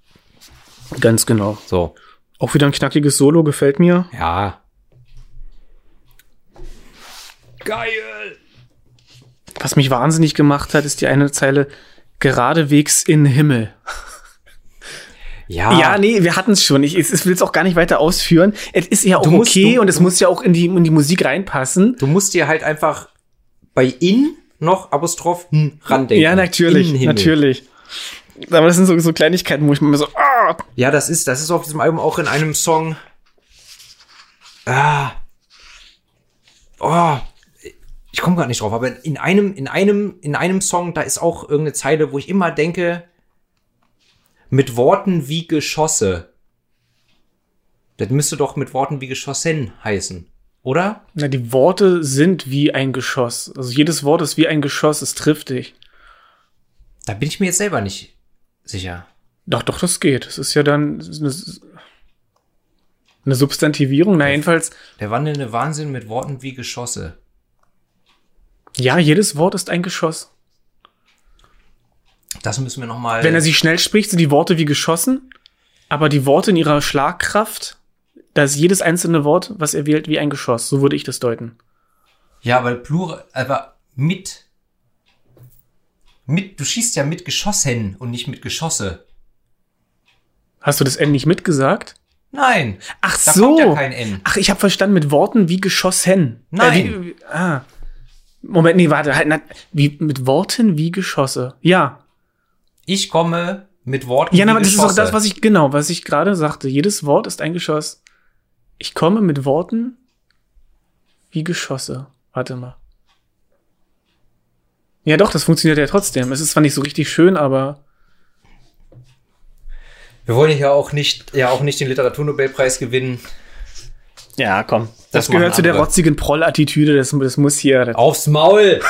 Ganz genau. So. Auch wieder ein knackiges Solo, gefällt mir. Ja. Geil! Was mich wahnsinnig gemacht hat, ist die eine Zeile geradewegs in den Himmel. Ja. Ja, nee, wir hatten es schon. Ich, ich will es auch gar nicht weiter ausführen. Es ist ja auch musst- okay du- und es muss ja auch in die, in die Musik reinpassen. Du musst dir halt einfach bei in noch Apostroph hm, randenken. Ja, natürlich, natürlich. Aber das sind so, so Kleinigkeiten, wo ich mir so, ah, Ja, das ist, das ist auf diesem Album auch in einem Song. Ah. Oh. Ich komme gerade nicht drauf, aber in einem, in einem, in einem Song, da ist auch irgendeine Zeile, wo ich immer denke, mit Worten wie Geschosse. Das müsste doch mit Worten wie Geschossen heißen, oder? na, die Worte sind wie ein Geschoss. Also jedes Wort ist wie ein Geschoss, es trifft dich. Da bin ich mir jetzt selber nicht sicher. Doch, doch, das geht. Es ist ja dann eine, eine Substantivierung. Na, jedenfalls, Der wandelnde Wahnsinn mit Worten wie Geschosse. ja, jedes Wort ist ein Geschoss. Das müssen wir noch mal. Wenn er sie schnell spricht, sind die Worte wie geschossen, aber die Worte in ihrer Schlagkraft, da ist jedes einzelne Wort, was er wählt, wie ein Geschoss. So würde ich das deuten. Ja, weil Plural, aber mit. Mit, du schießt ja mit Geschossen und nicht mit Geschosse. Hast du das N nicht mitgesagt? Nein. Ach Da so. kommt ja kein N. Ach, ich habe verstanden mit Worten wie geschossen. Nein. Äh, wie, wie, ah. Moment, nee, warte, halt, na, wie, mit Worten wie Geschosse. Ja. Ich komme mit Worten Ja, aber das ist auch das, was ich, genau, was ich gerade sagte. Jedes Wort ist ein Geschoss. Ich komme mit Worten wie Geschosse. Warte mal. Ja, doch, das funktioniert ja trotzdem. Es ist zwar nicht so richtig schön, aber Wir wollen ja auch nicht, ja auch nicht den Literaturnobelpreis gewinnen. Ja, komm. Das, Das gehört zu der rotzigen Proll-Attitüde. Das, das muss hier. Das, Aufs Maul!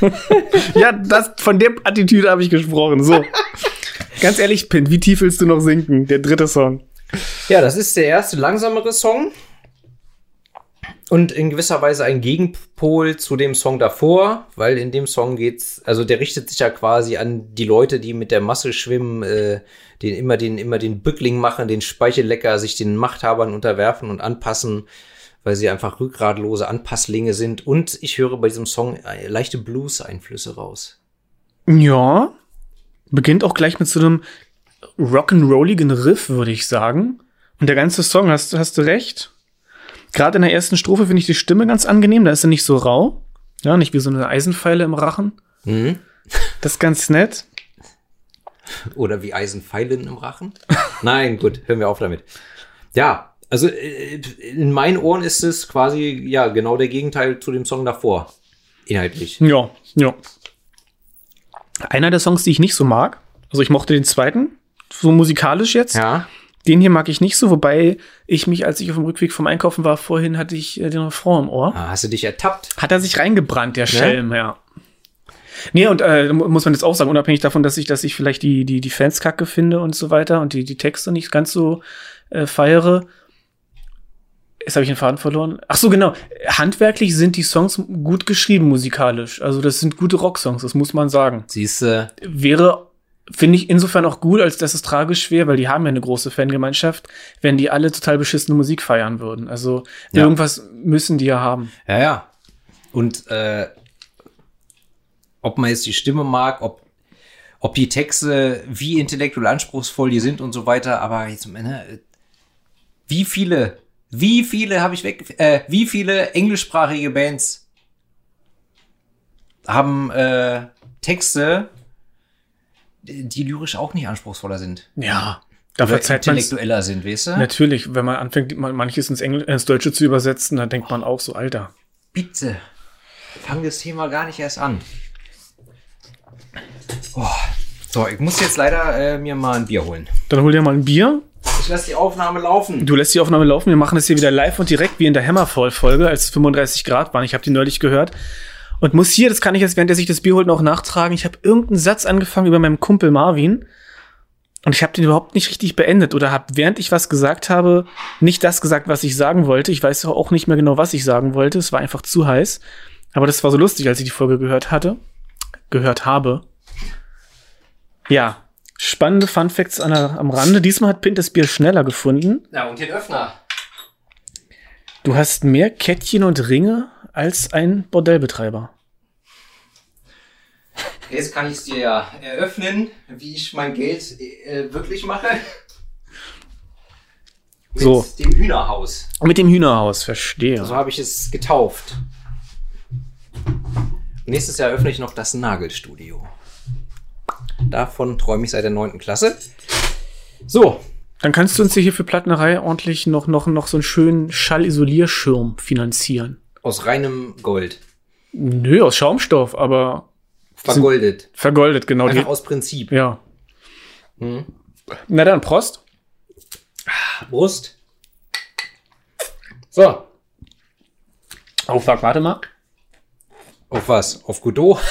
ja, das, von der Attitüde habe ich gesprochen. So. Ganz ehrlich, Pint, wie tief willst du noch sinken? Der dritte Song. Ja, das ist der erste langsamere Song. Und in gewisser Weise ein Gegenpol zu dem Song davor, weil in dem Song geht's, also der richtet sich ja quasi an die Leute, die mit der Masse schwimmen, äh, den immer den immer den Bückling machen, den Speichellecker, sich den Machthabern unterwerfen und anpassen, weil sie einfach rückgratlose Anpasslinge sind. Und ich höre bei diesem Song äh, leichte Blues-Einflüsse raus. Ja. Beginnt auch gleich mit so einem rock'n'rolligen Riff, würde ich sagen. Und der ganze Song, hast, hast du recht. Gerade in der ersten Strophe finde ich die Stimme ganz angenehm. Da ist sie nicht so rau. Ja, nicht wie so eine Eisenpfeile im Rachen. Mhm. Das ist ganz nett. Oder wie Eisenpfeilen im Rachen? Nein, gut, hören wir auf damit. Ja, also äh, in meinen Ohren ist es quasi ja genau der Gegenteil zu dem Song davor. Inhaltlich. Ja, ja. Einer der Songs, die ich nicht so mag, also ich mochte den zweiten, so musikalisch jetzt. Ja. Den hier mag ich nicht so, wobei ich mich, als ich auf dem Rückweg vom Einkaufen war, vorhin hatte ich äh, den Refrain im Ohr. Ah, hast du dich ertappt? Hat er sich reingebrannt, der Schelm, ja. Nee, und äh, mu- muss man jetzt auch sagen, unabhängig davon, dass ich, dass ich vielleicht die, die, die Fans kacke finde und so weiter und die, die Texte nicht ganz so äh, feiere. Jetzt habe ich den Faden verloren. Ach so, genau. Handwerklich sind die Songs gut geschrieben musikalisch. Also das sind gute Rocksongs, das muss man sagen. Siehst du, Wäre, finde ich insofern auch gut, als dass es tragisch wäre, weil die haben ja eine große Fangemeinschaft, wenn die alle total beschissene Musik feiern würden. Also Ja. irgendwas müssen die ja haben. ja, ja. Und äh, ob man jetzt die Stimme mag, ob, ob die Texte, wie intellektuell anspruchsvoll die sind und so weiter, aber jetzt äh, wie viele, wie viele habe ich weg, äh, wie viele englischsprachige Bands haben äh, Texte, die lyrisch auch nicht anspruchsvoller sind. Ja, da verzeiht intellektueller sind, weißt du? Natürlich, wenn man anfängt, man- manches ins, Engl ins Deutsche zu übersetzen, dann denkt man auch so, Alter. Bitte, fang das Thema gar nicht erst an. Oh. So, ich muss jetzt leider äh, mir mal ein Bier holen. Dann hol dir mal ein Bier. Ich lasse die Aufnahme laufen. Du lässt die Aufnahme laufen. Wir machen das hier wieder live und direkt wie in der Hammerfall-Folge, als es 35 Grad waren. Ich habe die neulich gehört. Und muss hier, das kann ich jetzt, während er sich das Bier holt, noch nachtragen. Ich habe irgendeinen Satz angefangen über meinem Kumpel Marvin. Und ich habe den überhaupt nicht richtig beendet oder habe, während ich was gesagt habe, nicht das gesagt, was ich sagen wollte. Ich weiß auch nicht mehr genau, was ich sagen wollte. Es war einfach zu heiß. Aber das war so lustig, als ich die Folge gehört hatte. Gehört habe. Ja, spannende Fun Facts an der, am Rande. Diesmal hat Pint das Bier schneller gefunden. Ja, und den Öffner. Du hast mehr Kettchen und Ringe als ein Bordellbetreiber. Jetzt kann ich es dir ja eröffnen, wie ich mein Geld äh, wirklich mache. Mit So. dem Hühnerhaus. Mit dem Hühnerhaus, verstehe. So habe ich es getauft. Nächstes Jahr öffne ich noch das Nagelstudio. Davon träume ich seit der 9. Klasse. So, Dann kannst du uns hier für Plattnerei ordentlich noch, noch, noch so einen schönen Schallisolierschirm finanzieren. Aus reinem Gold. Nö, aus Schaumstoff, aber Vergoldet. vergoldet, genau. Die, aus Prinzip. ja. Hm. Na dann, Prost. Brust. So, Oh, fuck, warte mal. auf was? Auf Godot?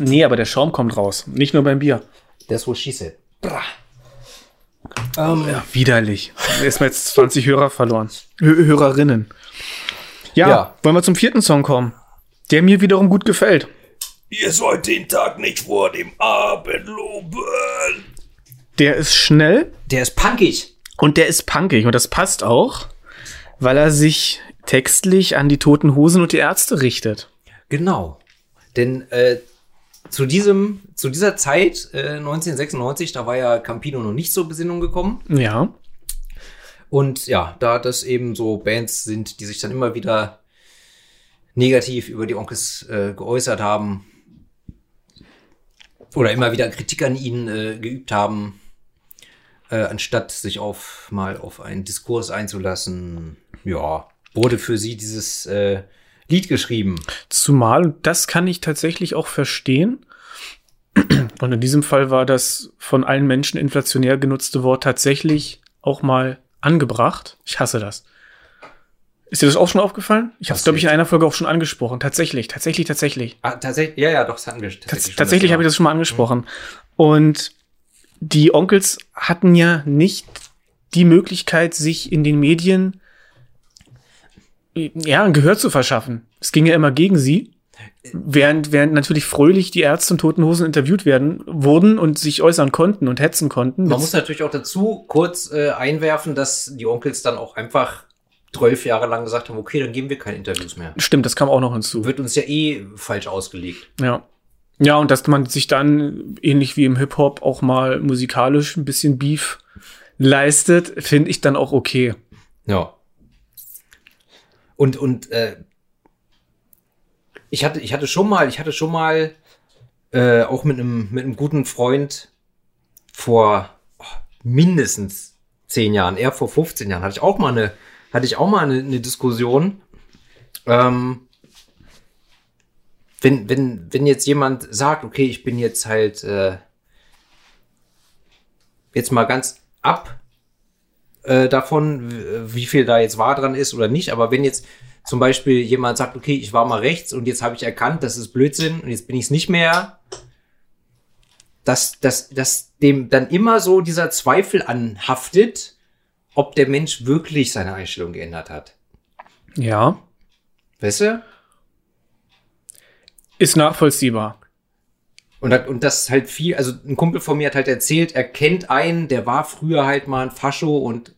Nee, aber der Schaum kommt raus. Nicht nur beim Bier. Das wo said. Bra. Ähm, Ja, widerlich. Erstmal jetzt 20 Hörer verloren. Hö Hörerinnen. Ja, Ja. wollen wir zum vierten Song kommen, der mir wiederum gut gefällt. Ihr sollt den Tag nicht vor dem Abend loben. Der ist schnell Der ist punkig. und der ist punkig und das passt auch, weil er sich textlich an die Toten Hosen und die Ärzte richtet. Genau. Denn äh, zu diesem, zu dieser Zeit, äh, 1996, da war ja Campino noch nicht zur Besinnung gekommen. Ja. Und ja, da das eben so Bands sind, die sich dann immer wieder negativ über die Onkels äh, geäußert haben oder immer wieder Kritik an ihnen äh, geübt haben, äh, anstatt sich auf mal auf einen Diskurs einzulassen, ja, wurde für sie dieses äh, Lied geschrieben. Zumal, das kann ich tatsächlich auch verstehen. Und in diesem Fall war das von allen Menschen inflationär genutzte Wort tatsächlich auch mal angebracht. Ich hasse das. Ist dir das auch schon aufgefallen? Ich habe es, glaube ich, in einer Folge auch schon angesprochen. Tatsächlich, tatsächlich, tatsächlich. Ah, tatsächlich, ja, ja, doch, das hatten wir Tats schon, tatsächlich habe ich das schon mal angesprochen. Und die Onkels hatten ja nicht die Möglichkeit, sich in den Medien ja, ein Gehör zu verschaffen. Es ging ja immer gegen sie. Während, während natürlich fröhlich die Ärzte und Toten Hosen interviewt werden, wurden und sich äußern konnten und hetzen konnten. Man muss natürlich auch dazu kurz äh, einwerfen, dass die Onkels dann auch einfach zwölf Jahre lang gesagt haben, okay, dann geben wir keine Interviews mehr. Stimmt, das kam auch noch hinzu. Wird uns ja eh falsch ausgelegt. Ja. Ja, und dass man sich dann, ähnlich wie im Hip-Hop, auch mal musikalisch ein bisschen Beef leistet, finde ich dann auch okay. Ja. Und, und äh, ich hatte, ich hatte schon mal, ich hatte schon mal äh, auch mit einem, mit einem guten Freund vor oh, mindestens zehn Jahren, eher vor 15 Jahren, hatte ich auch mal eine, hatte ich auch mal eine, eine Diskussion. Ähm, wenn, wenn, wenn jetzt jemand sagt, okay, ich bin jetzt halt äh, jetzt mal ganz ab äh, davon, wie viel da jetzt wahr dran ist oder nicht. Aber wenn jetzt zum Beispiel jemand sagt, okay, ich war mal rechts und jetzt habe ich erkannt, das ist Blödsinn und jetzt bin ich es nicht mehr, dass, dass, dass dem dann immer so dieser Zweifel anhaftet, ob der Mensch wirklich seine Einstellung geändert hat. Ja. Weißt du? Ist nachvollziehbar. Und, und das halt viel, also ein Kumpel von mir hat halt erzählt, er kennt einen, der war früher halt mal ein Fascho und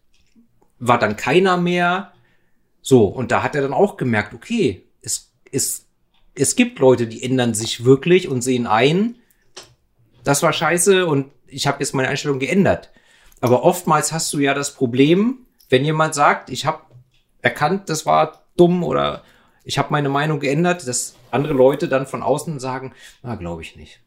war dann keiner mehr. So, und da hat er dann auch gemerkt, okay, es, es, es gibt Leute, die ändern sich wirklich und sehen ein, das war scheiße und ich habe jetzt meine Einstellung geändert. Aber oftmals hast du ja das Problem, wenn jemand sagt, ich habe erkannt, das war dumm oder ich habe meine Meinung geändert, dass andere Leute dann von außen sagen, na, glaube ich nicht.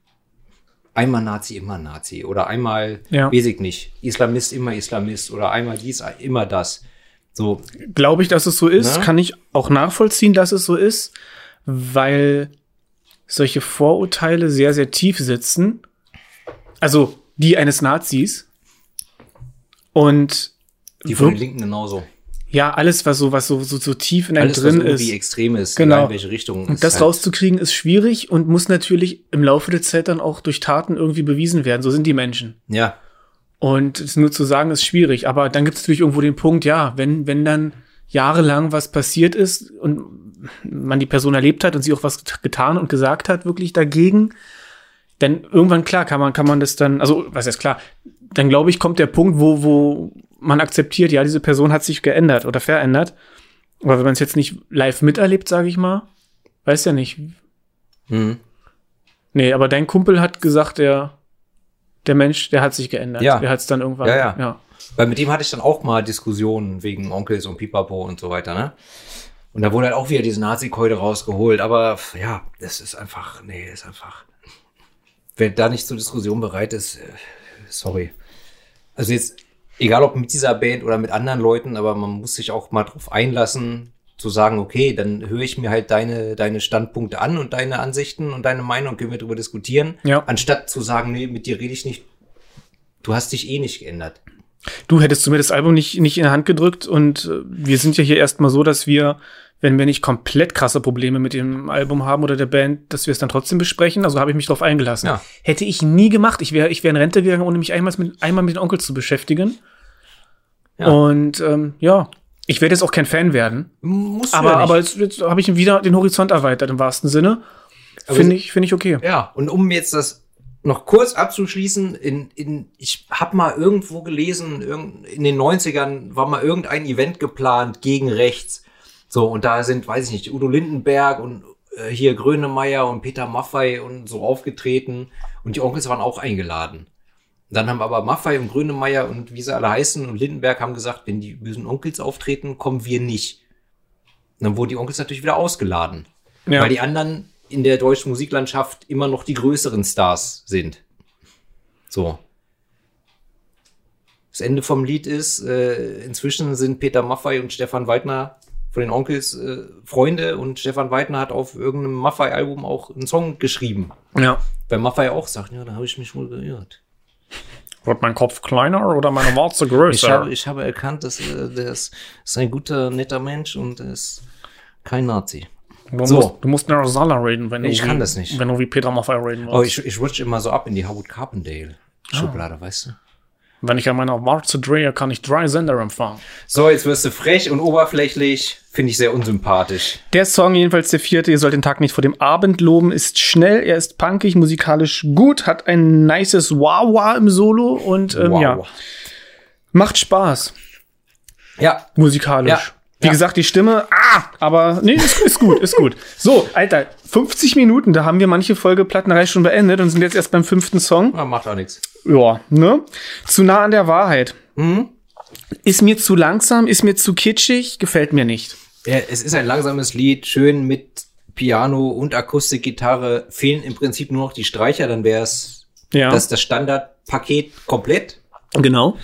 Einmal Nazi, immer Nazi. Oder einmal, Ja. weiß ich nicht, Islamist, immer Islamist. Oder einmal dies, immer das. So, Glaube ich, dass es so ist. Na? Kann ich auch nachvollziehen, dass es so ist, weil solche Vorurteile sehr, sehr tief sitzen. Also die eines Nazis. Und die von den Linken genauso. ja, alles, was so, was so, so, so tief in einem Alles, was drin irgendwie ist. extrem ist, Genau. in welche Richtung. Und das halt- rauszukriegen ist schwierig und muss natürlich im Laufe der Zeit dann auch durch Taten irgendwie bewiesen werden. So sind die Menschen. Ja, Und es nur zu sagen, ist schwierig. Aber dann gibt es natürlich irgendwo den Punkt, ja, wenn, wenn dann jahrelang was passiert ist und man die Person erlebt hat und sie auch was getan und gesagt hat, wirklich dagegen, dann irgendwann klar kann man, kann man das dann, also was heißt klar, dann glaube ich, kommt der Punkt, wo, wo man akzeptiert, ja, diese Person hat sich geändert oder verändert. Aber wenn man es jetzt nicht live miterlebt, sage ich mal, weiß ja nicht. Mhm. Nee, aber dein Kumpel hat gesagt, der, der Mensch, der hat sich geändert. Ja. Der hat es dann irgendwann. Ja, ja. ja. Weil mit dem hatte ich dann auch mal Diskussionen wegen Onkels und Pipapo und so weiter, ne? Und da wurde halt auch wieder diese Nazi-Keule rausgeholt. Aber ja, das ist einfach, nee, ist einfach. Wer da nicht zur Diskussion bereit ist, äh, sorry. Also jetzt, egal ob mit dieser Band oder mit anderen Leuten, aber man muss sich auch mal drauf einlassen, zu sagen, okay, dann höre ich mir halt deine, deine Standpunkte an und deine Ansichten und deine Meinung, können wir darüber diskutieren. Ja. Anstatt zu sagen, nee, mit dir rede ich nicht. Du hast dich eh nicht geändert. Du hättest du mir das Album nicht, nicht in der Hand gedrückt und äh, wir sind ja hier erstmal so, dass wir, wenn wir nicht komplett krasse Probleme mit dem Album haben oder der Band, dass wir es dann trotzdem besprechen. Also habe ich mich darauf eingelassen. Ja. Hätte ich nie gemacht. Ich wäre ich wär in Rente gegangen, ohne mich einmal mit, einmal mit den Onkels zu beschäftigen. Ja. Und ähm, ja, ich werde jetzt auch kein Fan werden. Musst du Aber, ja aber jetzt, jetzt habe ich wieder den Horizont erweitert im wahrsten Sinne. Finde ich, finde ich okay. Ja, und um jetzt das noch kurz abzuschließen, in, in, ich habe mal irgendwo gelesen, in den 90ern war mal irgendein Event geplant gegen rechts. So, und da sind, weiß ich nicht, Udo Lindenberg und äh, hier Grönemeyer und Peter Maffei und so aufgetreten. Und die Onkels waren auch eingeladen. Dann haben aber Maffei und Grönemeyer und wie sie alle heißen und Lindenberg haben gesagt, wenn die bösen Onkels auftreten, kommen wir nicht. Und dann wurden die Onkels natürlich wieder ausgeladen Ja. weil die anderen in der deutschen Musiklandschaft immer noch die größeren Stars sind. So. Das Ende vom Lied ist, äh, inzwischen sind Peter Maffei und Stefan Weidner von den Onkels äh, Freunde und Stefan Weidner hat auf irgendeinem Maffei-Album auch einen Song geschrieben. ja. Weil Maffei auch sagt, ja, da habe ich mich wohl geirrt. Wird mein Kopf kleiner oder meine Warze Ich größer? habe, ich habe erkannt, dass äh, der ist, ist ein guter, netter Mensch und er ist kein Nazi. du, so. musst, du musst nach Sala reden, wenn du Ich wie, kann das nicht. Wenn du wie Peter Maffay reden willst. Oh, ich, ich rutsche immer so ab in die Howard Carpendale Schublade, weißt du? Wenn ich an meiner Warze drehe, kann ich drei Sender empfangen. So, jetzt wirst du frech und oberflächlich. Finde ich sehr unsympathisch. Der Song, jedenfalls der vierte, ihr sollt den Tag nicht vor dem Abend loben, ist schnell, er ist punkig, musikalisch gut, hat ein nices Wah-Wah im Solo und ähm, ja, macht Spaß, Ja, musikalisch. Ja. Wie Ja. gesagt, die Stimme, ah, aber nee, ist, ist gut, ist gut. So, Alter, 50 Minuten, da haben wir manche Folgeplattenerei schon beendet und sind jetzt erst beim fünften Song. ja, macht auch nichts. Ja, ne? Zu nah an der Wahrheit. Mhm. Ist mir zu langsam, ist mir zu kitschig, gefällt mir nicht. Ja, es ist ein langsames Lied, schön mit Piano und Akustikgitarre. Fehlen im Prinzip nur noch die Streicher, dann wäre es Ja, das, das Standardpaket komplett. genau.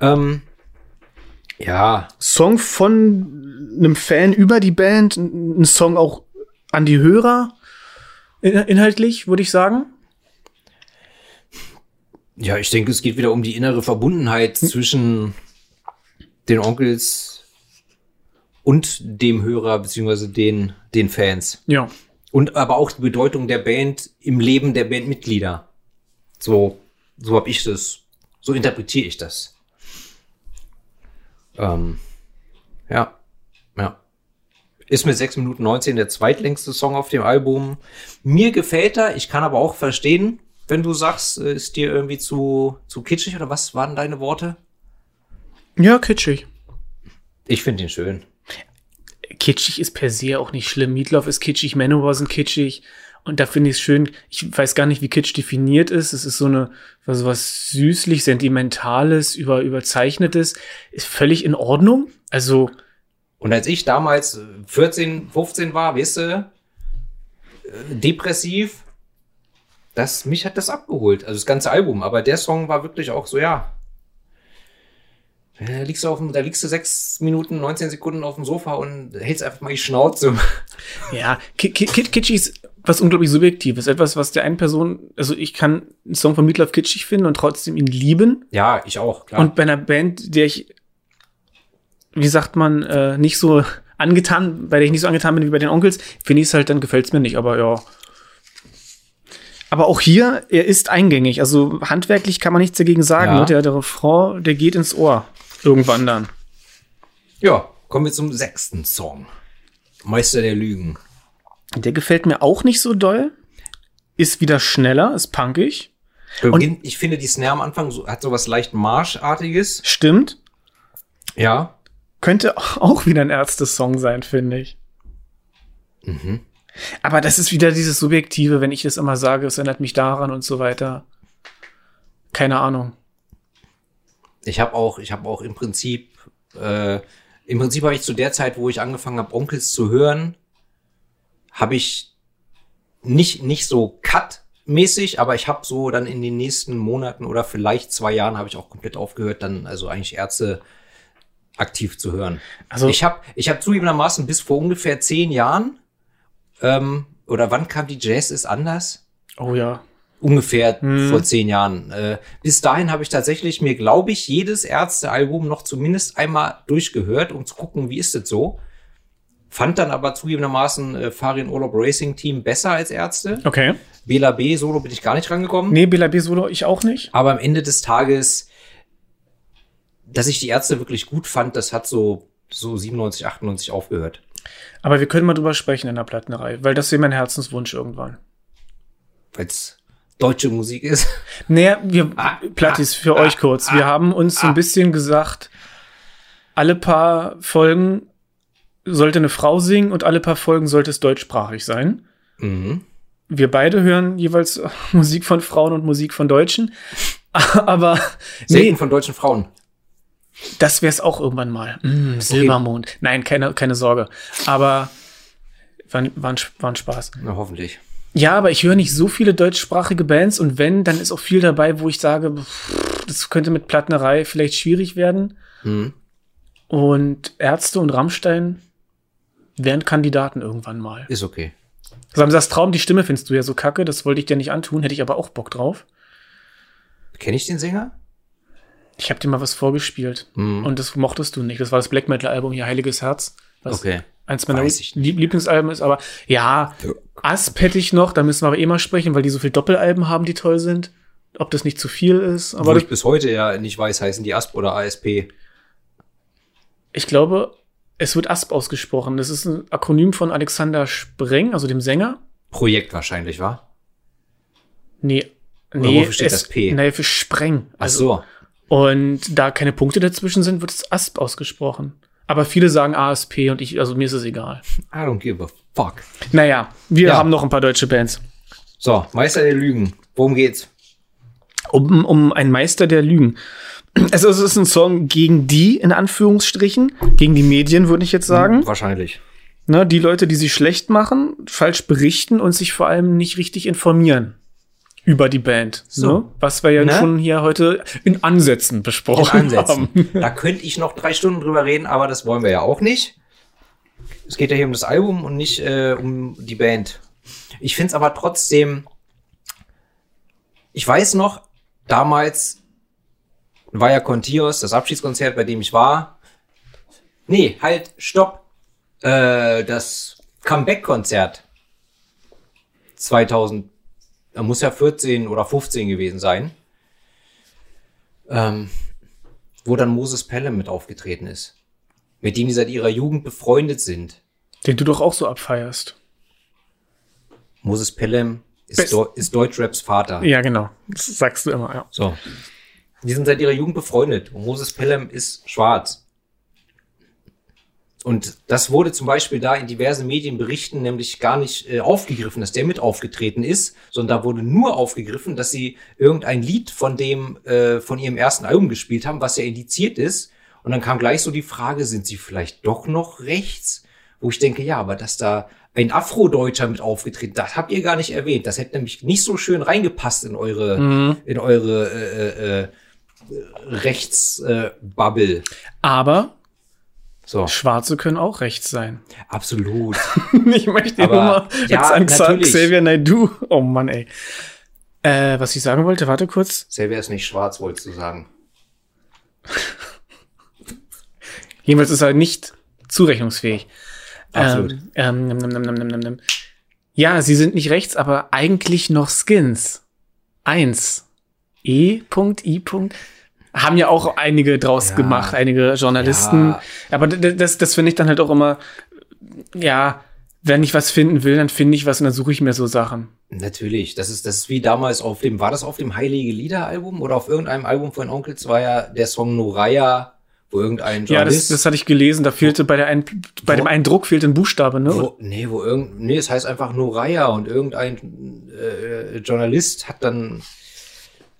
Ähm, ja, Song von einem Fan über die Band, ein Song auch an die Hörer, in- inhaltlich, würde ich sagen. Ja, ich denke, es geht wieder um die innere Verbundenheit zwischen den Onkels und dem Hörer, beziehungsweise den, den Fans. Ja. Und aber auch die Bedeutung der Band im Leben der Bandmitglieder. So, so habe ich das, so interpretiere ich das. Ähm, ja, ja. Ist mit 6 Minuten 19 der zweitlängste Song auf dem Album. Mir gefällt er, ich kann aber auch verstehen, wenn du sagst, äh, ist dir irgendwie zu, zu kitschig oder was waren deine Worte? Ja, kitschig. Ich finde ihn schön. Kitschig ist per se auch nicht schlimm. Meatloaf ist kitschig, Manowar sind kitschig. Und da finde ich es schön, ich weiß gar nicht, wie Kitsch definiert ist. Es ist so eine, was, was süßlich, sentimentales, über, überzeichnetes, ist völlig in Ordnung. Also, Und als ich damals äh, 14, 15 war, weißt du, äh, depressiv, das, mich hat das abgeholt. Also das ganze Album. Aber der Song war wirklich auch so, ja. Da liegst du, auf dem, da liegst du sechs Minuten, 19 Sekunden auf dem Sofa und hältst einfach mal die Schnauze. Ja, Ki- Ki- Ki- kitschig ist was unglaublich Subjektives. Etwas, was der einen Person, also ich kann einen Song von Meatloaf kitschig finden und trotzdem ihn lieben. Ja, ich auch, klar. Und bei einer Band, der ich, wie sagt man, äh, nicht so angetan, bei der ich nicht so angetan bin wie bei den Onkels, finde ich es halt, dann gefällt es mir nicht. Aber ja, Aber auch hier, er ist eingängig. Also handwerklich kann man nichts dagegen sagen. Ja. Ne? Der, der Refrain, der geht ins Ohr. Irgendwann dann. Ja, kommen wir zum sechsten Song. Meister der Lügen. Der gefällt mir auch nicht so doll. Ist wieder schneller, ist punkig. Beginn, ich finde, die Snare am Anfang so, hat so was leicht Marschartiges. Stimmt. Ja. Könnte auch wieder ein Ärzte-Song sein, finde ich. Aber das ist wieder dieses Subjektive, wenn ich das immer sage, es erinnert mich daran und so weiter. Keine Ahnung. Ich habe auch, ich habe auch im Prinzip, äh, im Prinzip habe ich zu der Zeit, wo ich angefangen habe, Onkels zu hören, habe ich nicht nicht so Cut-mäßig, aber ich habe so dann in den nächsten Monaten oder vielleicht zwei Jahren habe ich auch komplett aufgehört, dann also eigentlich Ärzte aktiv zu hören. Also ich habe ich habe zugegebenermaßen bis vor ungefähr zehn Jahren ähm, oder wann kam die Jazz ist anders? oh ja. ungefähr Mhm. vor zehn Jahren. Äh, bis dahin habe ich tatsächlich mir, glaube ich, jedes Ärzte-Album noch zumindest einmal durchgehört, um zu gucken, wie ist das so. Fand dann aber zugegebenermaßen äh, Farin Urlaub Racing Team besser als Ärzte. Okay. Bela B Solo bin ich gar nicht rangekommen. Nee, Bela B Solo ich auch nicht. Aber am Ende des Tages, dass ich die Ärzte wirklich gut fand, das hat so, so 97, 98 aufgehört. Aber wir können mal drüber sprechen in der Plattenerei, weil das wäre mein Herzenswunsch irgendwann. Weil es deutsche Musik ist. Naja, wir, Ah, Plattis, für euch kurz. Wir haben uns so ein bisschen gesagt, alle paar Folgen sollte eine Frau singen und alle paar Folgen sollte es deutschsprachig sein. Mhm. Wir beide hören jeweils Musik von Frauen und Musik von Deutschen. Aber Selten nee, von deutschen Frauen. Das wär's auch irgendwann mal. Mm, Silbermond. Nein, keine, keine Sorge. Aber war, war, ein, war ein Spaß. Na, hoffentlich. Ja, aber ich höre nicht so viele deutschsprachige Bands und wenn, dann ist auch viel dabei, wo ich sage, pff, das könnte mit Plattenerei vielleicht schwierig werden. Mhm. Und Ärzte und Rammstein wären Kandidaten irgendwann mal. Ist okay. Samsas Traum, die Stimme findest du ja so kacke, das wollte ich dir nicht antun, hätte ich aber auch Bock drauf. Kenne ich den Sänger? Ich habe dir mal was vorgespielt Mhm. und das mochtest du nicht. Das war das Black Metal Album hier Heiliges Herz, was Okay. eins meiner Lieb Lieblingsalben ist, aber ja, Asp hätte ich noch, da müssen wir aber eh mal sprechen, weil die so viel Doppelalben haben, die toll sind. Ob das nicht zu viel ist, aber Wo ich bis heute ja nicht weiß, heißen die ASP oder ASP. ich glaube, es wird Asp ausgesprochen. Das ist ein Akronym von Alexander Spreng, also dem Sänger. Projekt wahrscheinlich, war? Nee, nee, wofür steht das P? Nee, für Spreng. Ach so. Und da keine Punkte dazwischen sind, wird es Asp ausgesprochen. Aber viele sagen ASP und ich, also mir ist es egal. I don't give a fuck. Naja, wir Ja. haben noch ein paar deutsche Bands. So, Meister der Lügen. Worum geht's? Um, um einen Meister der Lügen. Also es ist ein Song gegen die, in Anführungsstrichen, gegen die Medien, würde ich jetzt sagen. Wahrscheinlich. Ne, die Leute, die sie schlecht machen, falsch berichten und sich vor allem nicht richtig informieren über die Band. So. Ne? Was wir ja Ne? schon hier heute in Ansätzen besprochen Ansetzen. haben. Da könnte ich noch drei Stunden drüber reden, aber das wollen wir ja auch nicht. Es geht ja hier um das Album und nicht äh, um die Band. Ich find's aber trotzdem. Ich weiß noch, damals war ja Contios, das Abschiedskonzert, bei dem ich war. Nee, halt, stopp. Äh, das Comeback-Konzert 2000, da muss ja 14 oder 15 gewesen sein. Ähm, wo dann Moses Pelham mit aufgetreten ist. Mit dem die seit ihrer Jugend befreundet sind. Den du doch auch so abfeierst. Moses Pelham ist, Deu ist Deutschraps Vater. Ja, genau. Das sagst du immer, ja. So. Die sind seit ihrer Jugend befreundet. Und Moses Pelham ist schwarz. Und das wurde zum Beispiel da in diversen Medienberichten nämlich gar nicht äh, aufgegriffen, dass der mit aufgetreten ist, sondern da wurde nur aufgegriffen, dass sie irgendein Lied von dem, äh, von ihrem ersten Album gespielt haben, was ja indiziert ist. Und dann kam gleich so die Frage, sind sie vielleicht doch noch rechts? Wo ich denke, ja, aber dass da ein Afrodeutscher mit aufgetreten, das habt ihr gar nicht erwähnt. Das hätte nämlich nicht so schön reingepasst in eure, in eure äh, äh, äh, Rechtsbubble. Äh. Aber so, Schwarze können auch rechts sein. absolut. ich möchte Aber- mal ja, jetzt an. Xavier Naidoo. Oh Mann, ey. Äh, was ich sagen wollte, warte kurz. Selber ist nicht schwarz, wolltest du sagen. Jedenfalls ist er nicht zurechnungsfähig. Absolut. Ähm, ähm. Ja, sie sind nicht rechts, aber eigentlich noch Skins. Eins. E. I. Haben ja auch einige draus Ja. gemacht, einige Journalisten. Ja. Aber das, das finde ich dann halt auch immer, ja, wenn ich was finden will, dann finde ich was und dann suche ich mir so Sachen. Natürlich, das ist, das ist wie damals auf dem, war das auf dem Heilige Lieder Album oder auf irgendeinem Album von Onkels war ja der Song Noraya, wo irgendein Ja, das, Journalist, das hatte ich gelesen. Da fehlte bei, der ein, bei Wo- dem einen Druck fehlte ein Buchstabe, ne? wo, nee, wo irgend, nee, es heißt einfach Noraya und irgendein äh, Journalist hat dann,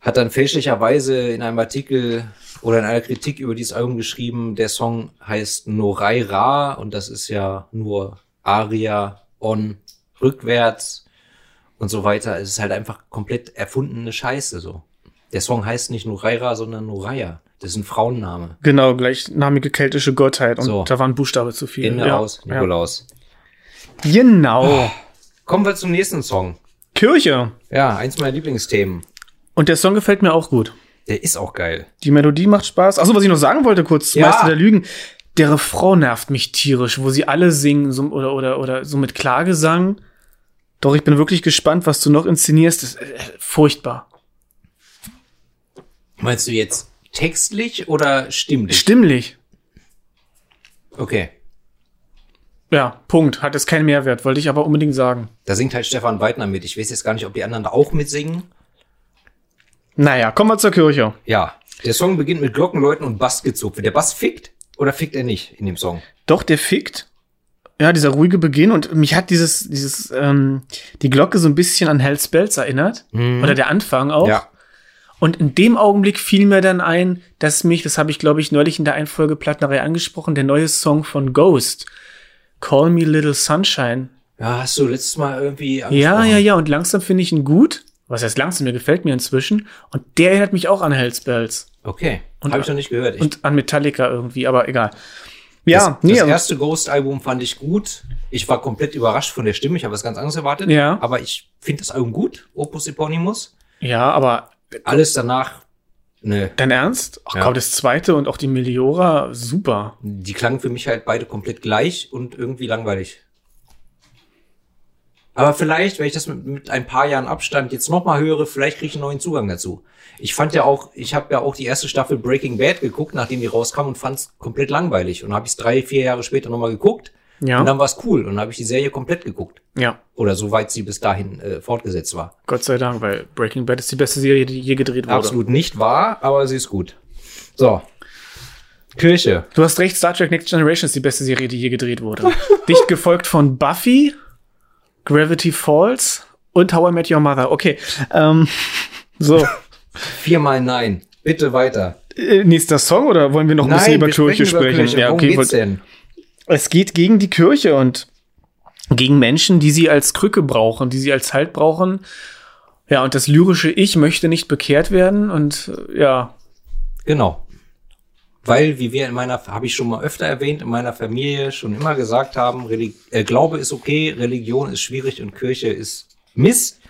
hat dann fälschlicherweise in einem Artikel oder in einer Kritik über dieses Album geschrieben, der Song heißt Noraira und das ist ja nur Aria on rückwärts und so weiter. Es ist halt einfach komplett erfundene Scheiße so. Der Song heißt nicht Noraira, sondern Noraya. Das ist ein Frauenname. Genau, gleichnamige keltische Gottheit. Und So. da war ein Buchstabe zu viel. Ende ja. aus, Ja. Nikolaus. Genau. Kommen wir zum nächsten Song. Kirche. Ja, eins meiner Lieblingsthemen. Und der Song gefällt mir auch gut. Der ist auch geil. Die Melodie macht Spaß. Achso, was ich noch sagen wollte kurz, Ja. Meister der Lügen. Der Refrain nervt mich tierisch, wo sie alle singen so, oder, oder, oder so mit Klagesang. Doch ich bin wirklich gespannt, was du noch inszenierst. Das ist äh, furchtbar. Meinst du jetzt textlich oder stimmlich? Stimmlich. Okay. Ja, Punkt. Hat jetzt keinen Mehrwert, wollte ich aber unbedingt sagen. Da singt halt Stefan Weidner mit. Ich weiß jetzt gar nicht, ob die anderen da auch mitsingen. Naja, kommen wir zur Kirche. Ja. Der Song beginnt mit Glockenläuten und Bassgezupfe. Der Bass fickt oder fickt er nicht in dem Song? Doch, der fickt. Ja, dieser ruhige Beginn und mich hat dieses, dieses, ähm, die Glocke so ein bisschen an Hells Bells erinnert. Oder der Anfang auch. Ja. Und in dem Augenblick fiel mir dann ein, dass mich, das habe ich glaube ich neulich in der Einfolge Plattnerei angesprochen, der neue Song von Ghost, Call Me Little Sunshine. Ja, hast du letztes Mal irgendwie Ja, angesprochen. ja, ja, und langsam finde ich ihn gut. Was heißt langsam? Mir gefällt mir inzwischen. Und der erinnert mich auch an Hells Bells. Okay. Und- Habe ich noch nicht gehört. Ich, Und an Metallica irgendwie, aber egal. Ja, das, nee, das erste Ghost-Album fand ich gut. Ich war komplett überrascht von der Stimme. Ich habe was ganz anderes erwartet. Ja. Aber ich finde das Album gut. Opus Eponymous. ja, aber Alles danach, ne, dein Ernst? Ach Ja. komm, das zweite und auch die Meliora, super. die klangen für mich halt beide komplett gleich und irgendwie langweilig. Aber vielleicht, wenn ich das mit, mit ein paar Jahren Abstand jetzt nochmal höre, vielleicht kriege ich einen neuen Zugang dazu. Ich fand ja auch, ich habe ja auch die erste Staffel Breaking Bad geguckt, nachdem die rauskam und fand es komplett langweilig. Und habe ich es drei, vier Jahre später nochmal geguckt. Ja. Und dann war es cool. Und dann habe ich die Serie komplett geguckt. Ja, Oder soweit sie bis dahin äh, fortgesetzt war. Gott sei Dank, weil Breaking Bad ist die beste Serie, die je gedreht wurde. Absolut nicht wahr, aber sie ist gut. So. Kirche. Du hast recht, Star Trek Next Generation ist die beste Serie, die je gedreht wurde. Dicht gefolgt von Buffy, Gravity Falls und How I Met Your Mother. Okay, ähm, so. Viermal nein. Bitte weiter. Äh, nächster Song oder wollen wir noch ein bisschen über Kirche sprechen über? Kirche. Ja, okay. geht's denn? Es geht gegen die Kirche und gegen Menschen, die sie als Krücke brauchen, die sie als Halt brauchen. Ja, und das lyrische Ich möchte nicht bekehrt werden und äh, ja, Genau. Weil, wie wir in meiner, habe ich schon mal öfter erwähnt, in meiner Familie schon immer gesagt haben, Reli äh, Glaube ist okay, Religion ist schwierig und Kirche ist Mist.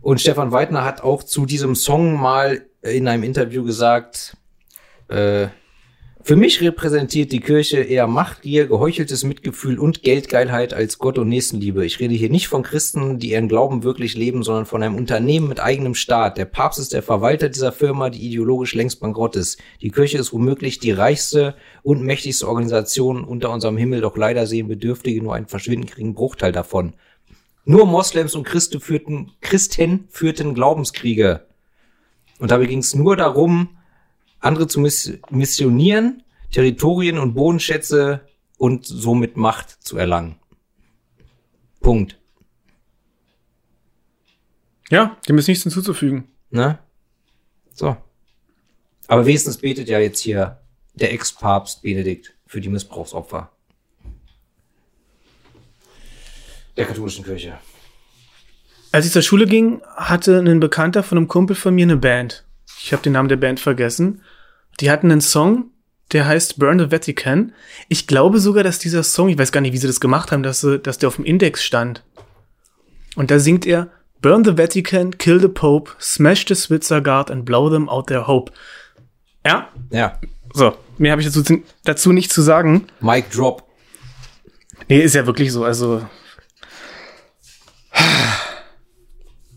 Und Stefan Weidner hat auch zu diesem Song mal in einem Interview gesagt, äh, für mich repräsentiert die Kirche eher Machtgier, geheucheltes Mitgefühl und Geldgeilheit als Gott und Nächstenliebe. Ich rede hier nicht von Christen, die ihren Glauben wirklich leben, sondern von einem Unternehmen mit eigenem Staat. Der Papst ist der Verwalter dieser Firma, die ideologisch längst bankrott ist. Die Kirche ist womöglich die reichste und mächtigste Organisation unter unserem Himmel, doch leider sehen Bedürftige nur einen verschwindend geringen Bruchteil davon. Nur Moslems und Christen führten, Christen führten Glaubenskriege. Und dabei ging es nur darum, andere zu miss missionieren, Territorien und Bodenschätze und somit Macht zu erlangen. Punkt. ja, dem ist nichts hinzuzufügen. Ne? So. Aber wenigstens betet ja jetzt hier der Ex-Papst Benedikt für die Missbrauchsopfer der katholischen Kirche. Als ich zur Schule ging, hatte ein Bekannter von einem Kumpel von mir eine Band. Ich habe den Namen der Band vergessen. Die hatten einen Song, der heißt Burn the Vatican. Ich glaube sogar, dass dieser Song, ich weiß gar nicht, wie sie das gemacht haben, dass, sie, dass der auf dem Index stand. Und da singt er Burn the Vatican, kill the Pope, smash the Switzer Guard and blow them out their hope. Ja, Ja. so. Mehr habe ich dazu, dazu nicht zu sagen. Mic Drop. Nee, ist ja wirklich so. Also,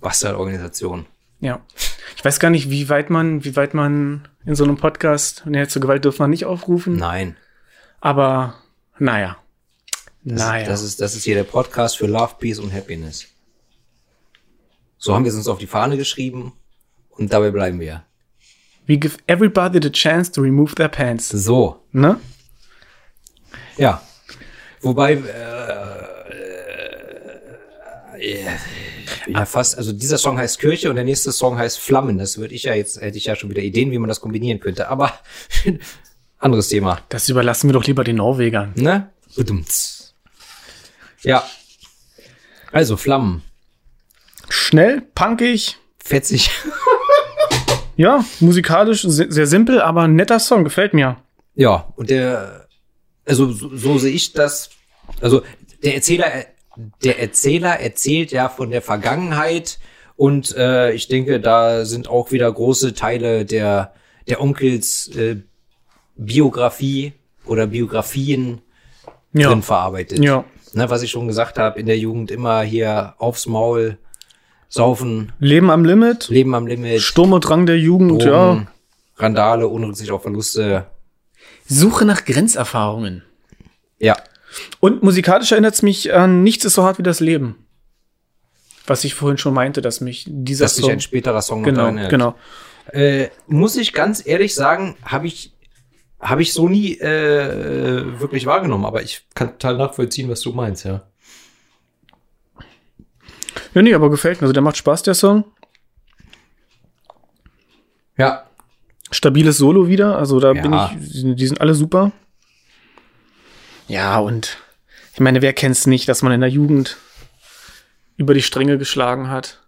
Bastardorganisation. Ja. Ich weiß gar nicht, wie weit man, wie weit man in so einem Podcast, ne, zur Gewalt dürfen wir nicht aufrufen, Nein. aber naja. Das, naja. das, ist, das ist hier der Podcast für Love, Peace und Happiness. So haben wir es uns auf die Fahne geschrieben und dabei bleiben wir. We give everybody the chance to remove their pants. So, Ne? ja. Wobei, äh, äh, ja, fast, also dieser Song heißt Kirche und der nächste Song heißt Flammen. Das würde ich ja jetzt, hätte ich ja schon wieder Ideen, wie man das kombinieren könnte. Aber anderes Thema. Das überlassen wir doch lieber den Norwegern. Ne? Bedumts. Ja. Also Flammen. Schnell, punkig, Fetzig. ja, musikalisch se- sehr simpel, aber ein netter Song, gefällt mir. Ja, und der, also so, so sehe ich das. Also der Erzähler, der Erzähler erzählt ja von der Vergangenheit und äh, ich denke, da sind auch wieder große Teile der der Onkels äh, Biografie oder Biografien Ja. drin verarbeitet. Ja. Ne, was ich schon gesagt habe, in der Jugend immer hier aufs Maul, saufen, Leben am Limit, Leben am Limit, Sturm und Drang der Jugend, ja. Drogen, Randale, Unrücksicht auf Verluste. Suche nach Grenzerfahrungen. Ja, Und musikalisch erinnert es mich an Nichts ist so hart wie das Leben. Was ich vorhin schon meinte, dass mich dieser dass sich Song. ein späterer Song Genau, genau. Äh, muss ich ganz ehrlich sagen, habe ich habe ich so nie äh, wirklich wahrgenommen, aber ich kann total nachvollziehen, was du meinst, ja. Ja, nee, aber gefällt mir. Also der macht Spaß, der Song. Ja, Stabiles Solo wieder. Also da Ja. bin ich, die sind alle super. Ja, und ich meine, wer kennt's nicht, dass man in der Jugend über die Stränge geschlagen hat?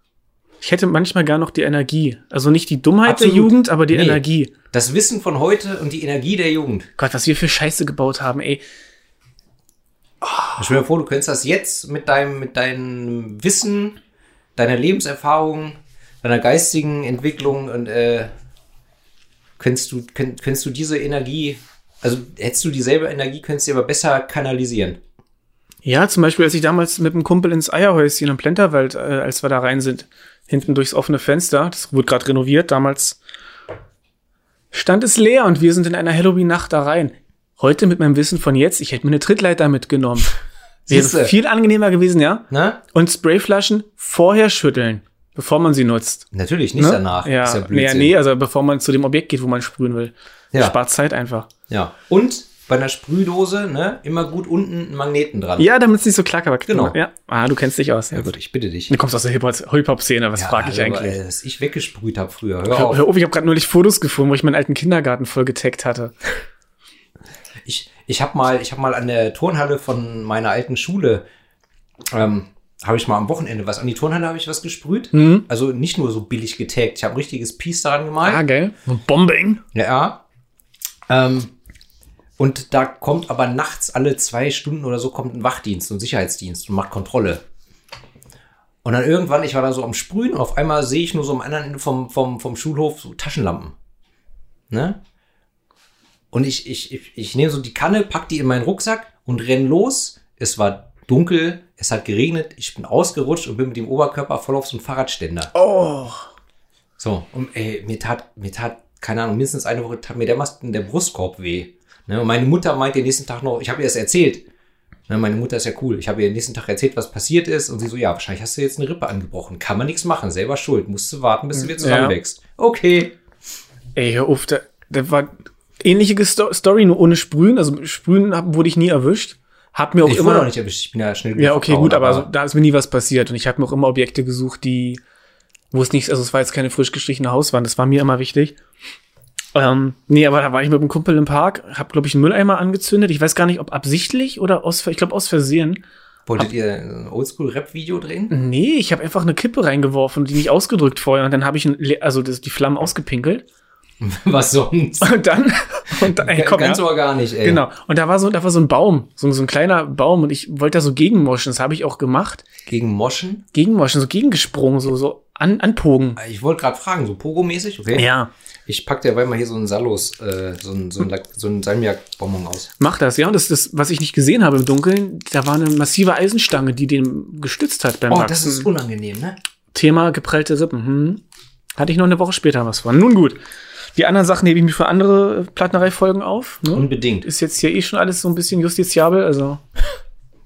Ich hätte manchmal gar noch die Energie. Also nicht die Dummheit Absolut. der Jugend, aber die Nee. Energie. das Wissen von heute und die Energie der Jugend. Gott, was wir für Scheiße gebaut haben, ey. Stell dir vor, du könntest das jetzt mit deinem, mit deinem Wissen, deiner Lebenserfahrung, deiner geistigen Entwicklung und äh, könntest du, könnt, könntest du diese Energie, also hättest du dieselbe Energie, könntest du sie aber besser kanalisieren. Ja, zum Beispiel, als ich damals mit einem Kumpel ins Eierhäuschen am Plenterwald, äh, als wir da rein sind, hinten durchs offene Fenster, das wurde gerade renoviert, damals stand es leer und wir sind in einer Halloween-Nacht da rein. Heute mit meinem Wissen von jetzt, ich hätte mir eine Trittleiter mitgenommen. Wäre viel angenehmer gewesen, ja? Ne? Und Sprayflaschen vorher schütteln, bevor man sie nutzt. Natürlich, nicht Ne? danach. Ja, ja nee, nee, also bevor man zu dem Objekt geht, wo man sprühen will. Ja. Spart Zeit einfach. Ja. Und bei einer Sprühdose, ne, immer gut unten einen Magneten dran. Ja, damit es nicht so klackert. Genau. Ja. Ah, du kennst dich aus. Ja. Ja gut, ich bitte dich. Du kommst aus der Hip-Hop- Hip-Hop-Szene, was Ja, frage ich aber, eigentlich? Was ich weggesprüht habe früher. Hör Hör, auf. hör auf, ich habe gerade neulich Fotos gefunden, wo ich meinen alten Kindergarten voll getaggt hatte. Ich, ich habe mal, ich hab mal an der Turnhalle von meiner alten Schule, ähm, habe ich mal am Wochenende was, an die Turnhalle habe ich was gesprüht. Mhm. Also nicht nur so billig getaggt, ich habe richtiges Piece daran gemalt. Ah, geil. Und Bombing. Ja. Ähm, und da kommt aber nachts alle zwei Stunden oder so kommt ein Wachdienst und Sicherheitsdienst und macht Kontrolle. Und dann irgendwann, ich war da so am Sprühen und auf einmal sehe ich nur so am anderen Ende vom, vom, vom Schulhof so Taschenlampen. Ne? Und ich, ich, ich, ich nehme so die Kanne, pack die in meinen Rucksack und renn los. Es war dunkel, es hat geregnet, ich bin ausgerutscht und bin mit dem Oberkörper voll auf so einen Fahrradständer. Oh. So, und ey, mir tat, mir tat, keine Ahnung, mindestens eine Woche tat mir dermaßen der Brustkorb weh. Ne? Und meine Mutter meint den nächsten Tag noch, ich habe ihr das erzählt. Ne, meine Mutter ist ja cool. Ich habe ihr den nächsten Tag erzählt, was passiert ist. Und sie so, ja, wahrscheinlich hast du jetzt eine Rippe angebrochen. Kann man nichts machen, selber schuld. Musst du warten, bis du wieder zusammenwächst. Okay. Ey, hör auf, da, da war ähnliche Sto Story, nur ohne Sprühen. Also Sprühen hab, wurde ich nie erwischt. Hab mir auch Ich immer wurde noch nicht erwischt. Ich bin ja schnell Ja, okay, gut, aber so, da ist mir nie was passiert. Und ich habe mir auch immer Objekte gesucht, die, wo es nicht, also es war jetzt keine frisch gestrichene Hauswand, das war mir immer wichtig. Ähm, nee, aber da war ich mit einem Kumpel im Park, hab, glaube ich, einen Mülleimer angezündet. Ich weiß gar nicht, ob absichtlich oder aus, ich glaube aus Versehen. Wolltet ihr ein Oldschool-Rap-Video drehen? Nee, ich habe einfach eine Kippe reingeworfen und die nicht ausgedrückt vorher. Und dann habe ich ein, also das, die Flammen ausgepinkelt. Was sonst? Und dann, und dann, ey, komm, Ganz ja. organisch, ey. Genau. Und da war so, da war so ein Baum, so, so ein kleiner Baum und ich wollte da so gegenmoschen. Das habe ich auch gemacht. Gegen Moschen? Gegenmoschen, so gegengesprungen, so, so an, anpogen. Ich wollte gerade fragen, so Pogo-mäßig, okay? Ja. Ich pack derweil mal hier so einen Salos, äh, so einen, so einen, so einen Salmiak-Bonbon aus. Mach das, ja. Und das, das, was ich nicht gesehen habe im Dunkeln, da war eine massive Eisenstange, die den gestützt hat beim Oh, Wachsen. das ist unangenehm, ne? Thema geprellte Rippen. Hm. Hatte ich noch eine Woche später was von. Nun gut. Die anderen Sachen hebe ich mir für andere Plattenerei-Folgen auf. Ne? Unbedingt. Ist jetzt hier eh schon alles so ein bisschen justiziabel, also.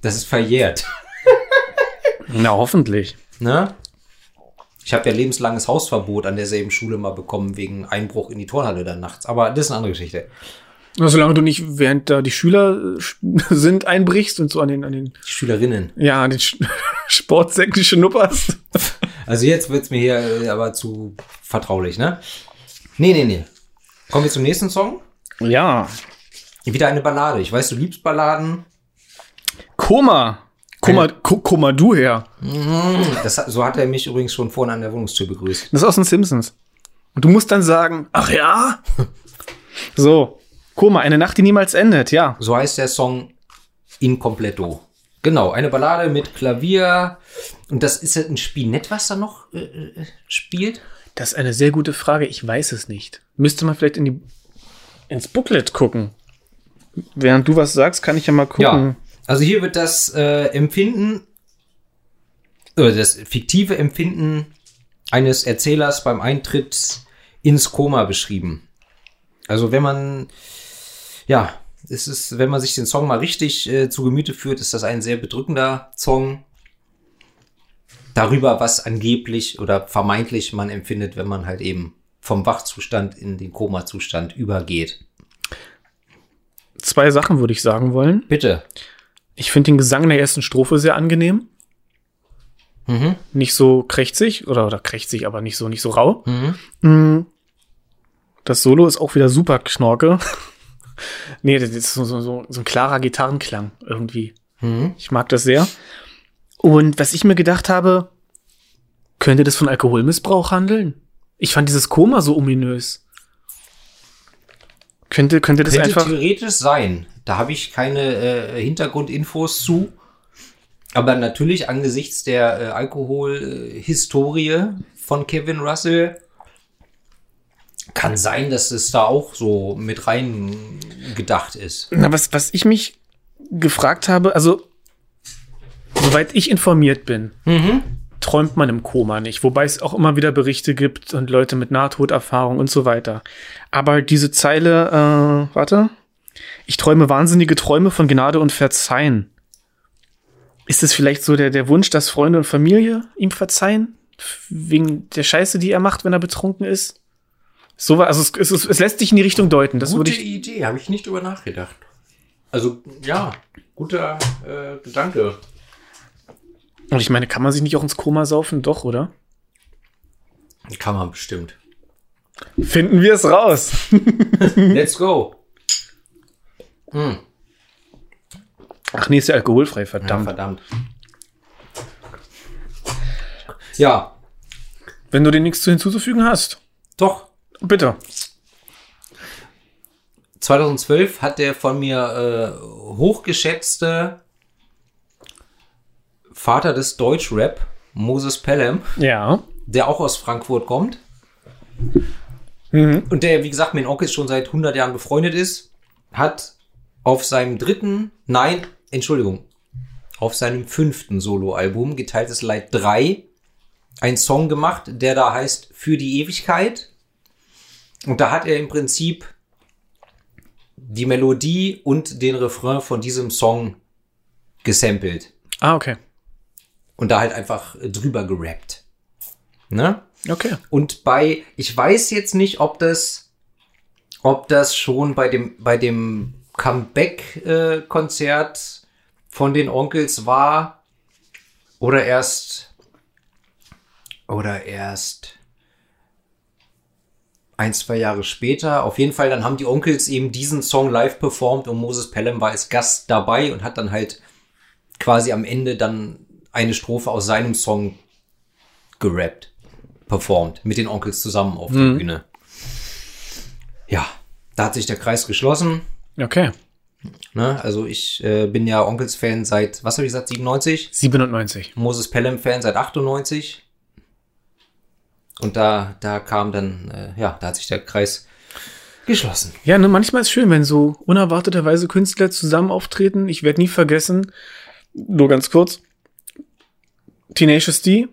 Das ist verjährt. Na, hoffentlich. Ne? Ich habe ja lebenslanges Hausverbot an derselben Schule mal bekommen wegen Einbruch in die Turnhalle dann nachts. Aber das ist eine andere Geschichte. Na, solange du nicht, während da die Schüler äh, sind, einbrichst und so an den, an den, Die Schülerinnen. ja, an den Sch Sportsäcken schnupperst. Also jetzt wird's mir hier äh, aber zu vertraulich, ne? Nee, nee, nee. Kommen wir zum nächsten Song. Ja. Wieder eine Ballade. Ich weiß, du liebst Balladen. Koma. Ko- Koma du her. Das, hat- so hat er mich übrigens schon vorhin an der Wohnungstür begrüßt. Das ist aus den Simpsons. Und du musst dann sagen, ach ja? so. Koma, eine Nacht, die niemals endet, ja. So heißt der Song Incompleto. Genau, eine Ballade mit Klavier. Und das ist ein Spinett, was da noch äh, äh, spielt. Das ist eine sehr gute Frage. Ich weiß es nicht. Müsste man vielleicht in die, ins Booklet gucken. Während du was sagst, kann ich ja mal gucken. Ja, also hier wird das äh, Empfinden, oder das fiktive Empfinden eines Erzählers beim Eintritt ins Koma beschrieben. Also wenn man, ja, es ist, wenn man sich den Song mal richtig äh, zu Gemüte führt, ist das ein sehr bedrückender Song darüber, was angeblich oder vermeintlich man empfindet, wenn man halt eben vom Wachzustand in den Koma-Zustand übergeht. Zwei Sachen würde ich sagen wollen. Bitte. Ich finde den Gesang in der ersten Strophe sehr angenehm. Mhm. Nicht so krächzig oder, oder krächzig, aber nicht so, nicht so rau. Mhm. Mm. Das Solo ist auch wieder super Knorke. nee, das ist so, so, so, so ein klarer Gitarrenklang irgendwie. Mhm. Ich mag das sehr. Und was ich mir gedacht habe, könnte das von Alkoholmissbrauch handeln? Ich fand dieses Koma so ominös. Könnte, könnte das Könnte einfach. theoretisch sein. Da habe ich keine äh, Hintergrundinfos zu. Aber natürlich angesichts der äh, Alkoholhistorie von Kevin Russell kann sein, dass es da auch so mit rein gedacht ist. Na, was, was ich mich gefragt habe, also, soweit ich informiert bin, träumt man im Koma nicht. Wobei es auch immer wieder Berichte gibt und Leute mit Nahtoderfahrung und so weiter. Aber diese Zeile, äh, warte. Ich träume wahnsinnige Träume von Gnade und Verzeihen. Ist es vielleicht so der, der Wunsch, dass Freunde und Familie ihm verzeihen? Wegen der Scheiße, die er macht, wenn er betrunken ist? So war, also es, es, es lässt sich in die Richtung deuten. Das Gute ich. Idee, habe ich nicht drüber nachgedacht. Also, ja, guter äh, Gedanke. Und ich meine, kann man sich nicht auch ins Koma saufen? Doch, oder? Kann man bestimmt. Finden wir es raus. Let's go. Hm, Ach nee, ist ja alkoholfrei, ja, verdammt. verdammt. Ja, Wenn du dir nichts zu hinzuzufügen hast, doch. bitte. 2012 hat der von mir äh, hochgeschätzte Vater des Deutschrap, Moses Pelham, Ja. der auch aus Frankfurt kommt Mhm. und der, wie gesagt, mit den Onkels schon seit 100 Jahren befreundet ist, hat auf seinem dritten, nein, Entschuldigung, auf seinem fünften Soloalbum, geteiltes Leid 3, einen Song gemacht, der da heißt Für die Ewigkeit. Und da hat er im Prinzip die Melodie und den Refrain von diesem Song gesampelt Ah, okay. und da halt einfach drüber gerappt. Ne? Okay. Und bei, ich weiß jetzt nicht, ob das, ob das schon bei dem, bei dem Comeback-Konzert von den Onkels war oder erst, oder erst ein, zwei Jahre später. Auf jeden Fall, dann haben die Onkels eben diesen Song live performt und Moses Pelham war als Gast dabei und hat dann halt quasi am Ende dann eine Strophe aus seinem Song gerappt performt mit den Onkels zusammen auf der Bühne. Ja, da hat sich der Kreis geschlossen. Okay. Ne? Also ich äh, bin ja Onkels-Fan seit, was habe ich gesagt, 97? 97. Moses Pelham-Fan seit 98. Und da, da kam dann, äh, ja, da hat sich der Kreis geschlossen. Ja, ne, manchmal ist schön, wenn so unerwarteterweise Künstler zusammen auftreten. Ich werde nie vergessen, nur ganz kurz, Tenacious D,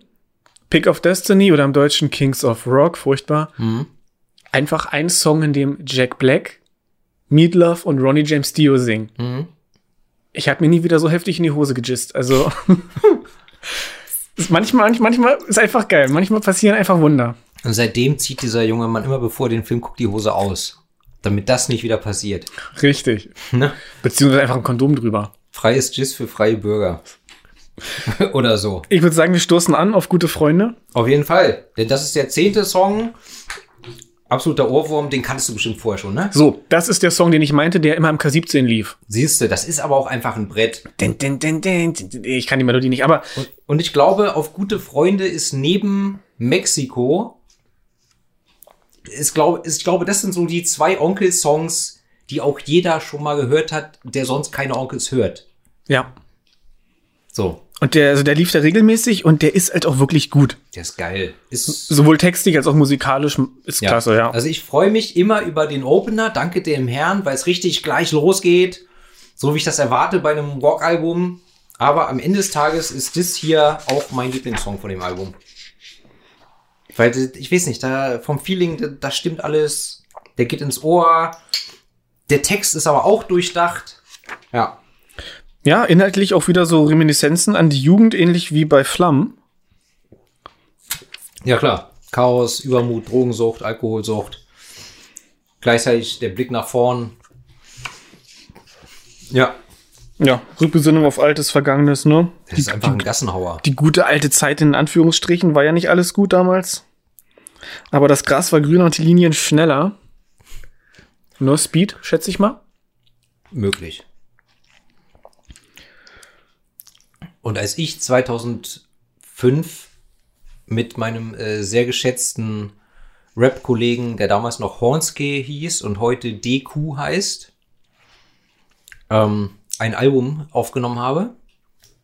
Pick of Destiny oder im Deutschen Kings of Rock, furchtbar. Einfach ein Song, in dem Jack Black, Meatloaf und Ronnie James Dio singen. Mhm. Ich habe mir nie wieder so heftig in die Hose gejist. Also manchmal, manchmal ist einfach geil. Manchmal passieren einfach Wunder. Und seitdem zieht dieser junge Mann immer bevor er den Film guckt die Hose aus. Damit das nicht wieder passiert. Richtig. Ne? Beziehungsweise einfach ein Kondom drüber. Freies Gis für freie Bürger. Oder so. Ich würde sagen, wir stoßen an auf gute Freunde. Auf jeden Fall. Denn das ist der zehnte Song. Absoluter Ohrwurm, den kanntest du bestimmt vorher schon, ne? So, das ist der Song, den ich meinte, der immer im K17 lief. Siehst du, das ist aber auch einfach ein Brett. Din, din, din, din. Ich kann die Melodie nicht, aber Und, und ich glaube, auf gute Freunde ist neben Mexiko, ist, glaub, ist, ich glaube, das sind so die zwei Onkel-Songs, die auch jeder schon mal gehört hat, der sonst keine Onkels hört. ja. So, Und der, also der lief da regelmäßig und der ist halt auch wirklich gut. der ist geil. Ist Sowohl textlich als auch musikalisch ist klasse, ja. Also ich freue mich immer über den Opener, danke dem Herrn, weil es richtig gleich losgeht, so wie ich das erwarte bei einem Rockalbum. Aber am Ende des Tages ist das hier auch mein Lieblingssong von dem Album. Weil ich weiß nicht, da vom Feeling, da, da stimmt alles, der geht ins Ohr. Der Text ist aber auch durchdacht. Ja. Ja, inhaltlich auch wieder so Reminiszenzen an die Jugend, ähnlich wie bei Flamm. Ja, klar. Chaos, Übermut, Drogensucht, Alkoholsucht. Gleichzeitig der Blick nach vorn. Ja. Ja, Rückbesinnung auf altes Vergangenes, ne? Das ist einfach ein Gassenhauer. Die gute alte Zeit in Anführungsstrichen war ja nicht alles gut damals. Aber das Gras war grüner und die Linien schneller. Nur Speed, schätze ich mal. möglich. Und als ich 2005 mit meinem äh, sehr geschätzten Rap-Kollegen, der damals noch Hornsky hieß und heute DQ heißt, ähm, ein Album aufgenommen habe,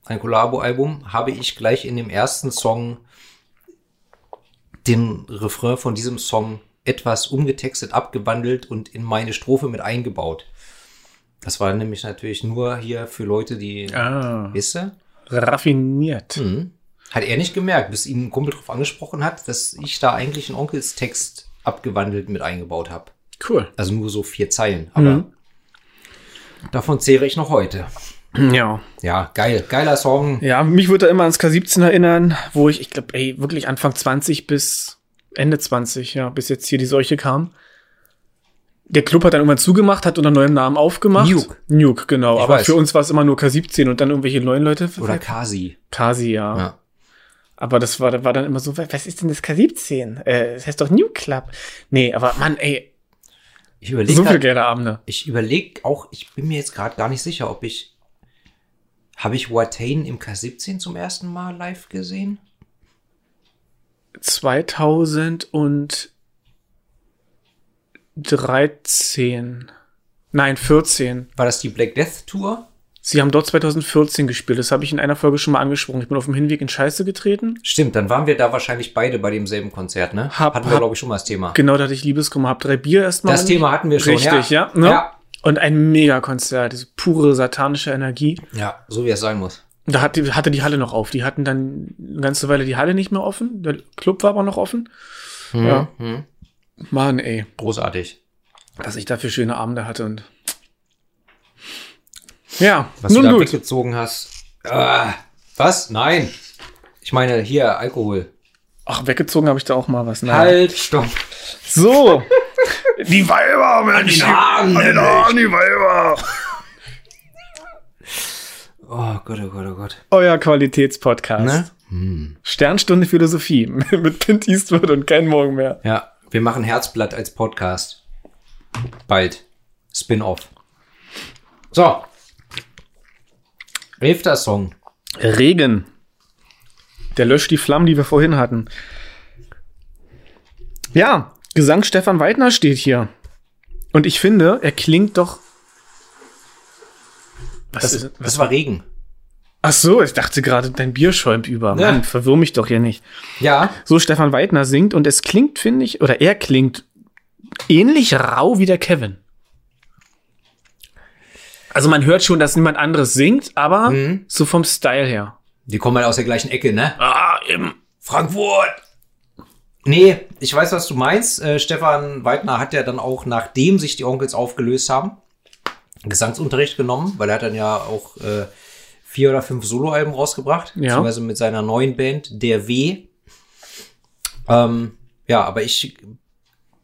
ein Collabo-Album, habe ich gleich in dem ersten Song den Refrain von diesem Song etwas umgetextet, abgewandelt und in meine Strophe mit eingebaut. Das war nämlich natürlich nur hier für Leute, die, Ah. wisst ihr? Raffiniert. Mhm. Hat er nicht gemerkt, bis ihn ein Kumpel drauf angesprochen hat, dass ich da eigentlich einen Onkelstext abgewandelt mit eingebaut habe. Cool. Also nur so vier Zeilen, aber davon zehre ich noch heute. Ja. Ja, geil, geiler Song. Ja, mich würde er immer ans K17 erinnern, wo ich, ich glaube, ey, wirklich Anfang 20 bis Ende 20, ja, bis jetzt hier die Seuche kam. Der Club hat dann irgendwann zugemacht, hat unter neuem Namen aufgemacht. Nuke. Nuke, genau. Ich Aber weiß. für uns war es immer nur K17 und dann irgendwelche neuen Leute. Oder Kasi. Kasi, ja. Ja. Aber das war, war dann immer so, was ist denn das K17? Äh, das heißt doch New Club. Nee, aber Mann, ey, Ich überlege so grad- geile Abende. ich überlege auch, ich bin mir jetzt gerade gar nicht sicher, ob ich habe ich Watain im K17 zum ersten Mal live gesehen? 2013. Nein, 14. War das die Black Death Tour? Sie haben dort 2014 gespielt. Das habe ich in einer Folge schon mal angesprochen. Ich bin auf dem Hinweg in Scheiße getreten. Stimmt, dann waren wir da wahrscheinlich beide bei demselben Konzert, ne? Hab- hatten wir, glaube ich, schon mal das Thema. Genau, da hatte ich Liebeskummer, hab drei Bier erstmal. Das Thema hatten wir schon, Richtig, ja. ja. ne? Ja. Und ein Mega-Konzert, diese pure satanische Energie. Ja, so wie es sein muss. Da hatte, hatte die Halle noch auf. Die hatten dann eine ganze Weile die Halle nicht mehr offen. Der Club war aber noch offen. Ja. Mhm. Mann, ey. Großartig. Was ich da für schöne Abende hatte und. Ja, Was nun du da gut. weggezogen hast. Ah, was? Nein. Ich meine, hier, Alkohol. Ach, weggezogen habe ich da auch mal was. Nein. Halt, stopp. So. die Weiber, Mensch. den Haaren, An den Haaren, die Weiber. Oh Gott, oh Gott, oh Gott. Euer Qualitätspodcast. Ne? Sternstunde Philosophie mit Clint Eastwood und kein Morgen mehr. Ja, wir machen Herzblatt als Podcast. Bald. Spin-off. So. Elfter Song. Regen. Der löscht die Flammen, die wir vorhin hatten. Ja, Gesang Stefan Weidner steht hier. Und ich finde, er klingt doch. Was Das, ist, das war Regen. Ach so, ich dachte gerade, dein Bier schäumt über. Ja. Mann, verwirr mich doch hier nicht. Ja. So Stefan Weidner singt und es klingt, finde ich, oder er klingt ähnlich rau wie der Kevin. Also man hört schon, dass niemand anderes singt, aber Mhm. so vom Style her. Die kommen halt aus der gleichen Ecke, ne? Ah, im Frankfurt! Nee, ich weiß, was du meinst. Äh, Stefan Weidner hat ja dann auch, nachdem sich die Onkels aufgelöst haben, Gesangsunterricht genommen, weil er hat dann ja auch äh, vier oder fünf Soloalben rausgebracht, Ja. beziehungsweise mit seiner neuen Band, Der W. Ähm, ja, aber ich,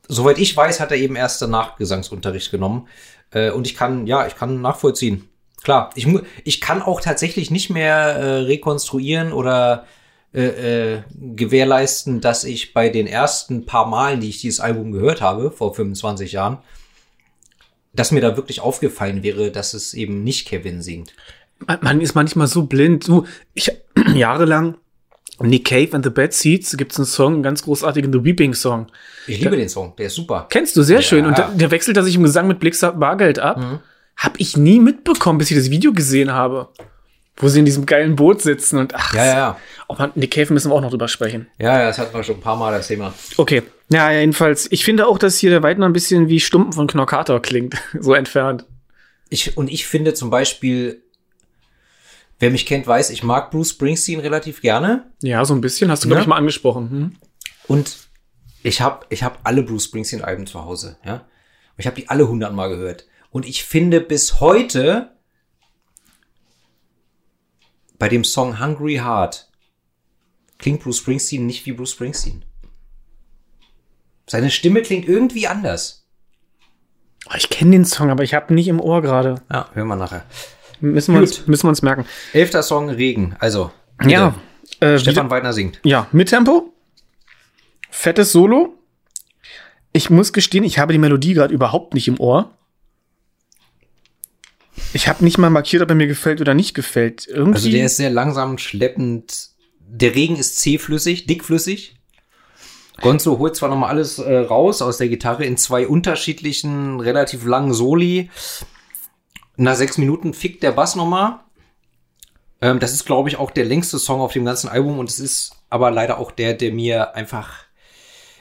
soweit ich weiß, hat er eben erst danach Gesangsunterricht genommen. Äh, und ich kann, ja, ich kann nachvollziehen. Klar, ich, ich kann auch tatsächlich nicht mehr äh, rekonstruieren oder äh, äh, gewährleisten, dass ich bei den ersten paar Malen, die ich dieses Album gehört habe, vor 25 Jahren, dass mir da wirklich aufgefallen wäre, dass es eben nicht Kevin singt. Man- Man ist manchmal so blind. Du, ich jahrelang Nick Cave and the Bad Seeds gibt es einen Song, einen ganz großartigen The Weeping Song. Ich liebe den Song, der ist super. Kennst du sehr schön. Und Ja. der, wechselt er sich im Gesang mit Blick Bargeld ab. Hab ich nie mitbekommen, bis ich das Video gesehen habe. Wo sie in diesem geilen Boot sitzen und ach, Ja, ja, ja. Auch man, Nick Cave müssen wir auch noch drüber sprechen. Ja, ja, das hatten wir schon ein paar Mal das Thema. Okay. Ja, ja, jedenfalls. Ich finde auch, dass hier der Weidner ein bisschen wie Stumpen von Knorkator klingt. so entfernt. Ich, und ich finde zum Beispiel, wer mich kennt, weiß, ich mag Bruce Springsteen relativ gerne. Ja, so ein bisschen. Hast du, glaube Ja. ich, mal angesprochen. Hm? Und ich habe ich hab alle Bruce Springsteen-Alben zu Hause, ja. Und ich habe die alle hundertmal gehört. Und ich finde bis heute bei dem Song Hungry Heart klingt Bruce Springsteen nicht wie Bruce Springsteen. Seine Stimme klingt irgendwie anders. Oh, ich kenne den Song, aber ich habe nicht im Ohr gerade. Ja, hören wir nachher. Müssen wir uns, müssen wir uns merken. Elfter Song Regen. Also, Ja. Äh, Stefan Weidner singt. Ja, mit Tempo. Fettes Solo. Ich muss gestehen, ich habe die Melodie gerade überhaupt nicht im Ohr. Ich habe nicht mal markiert, ob er mir gefällt oder nicht gefällt. Irgendwie. Also der ist sehr langsam, schleppend. Der Regen ist zähflüssig, dickflüssig. Gonzo holt zwar nochmal alles äh, raus aus der Gitarre in zwei unterschiedlichen, relativ langen Soli. Nach sechs Minuten fickt der Bass nochmal. Ähm, das ist, glaube ich, auch der längste Song auf dem ganzen Album und es ist aber leider auch der, der mir einfach,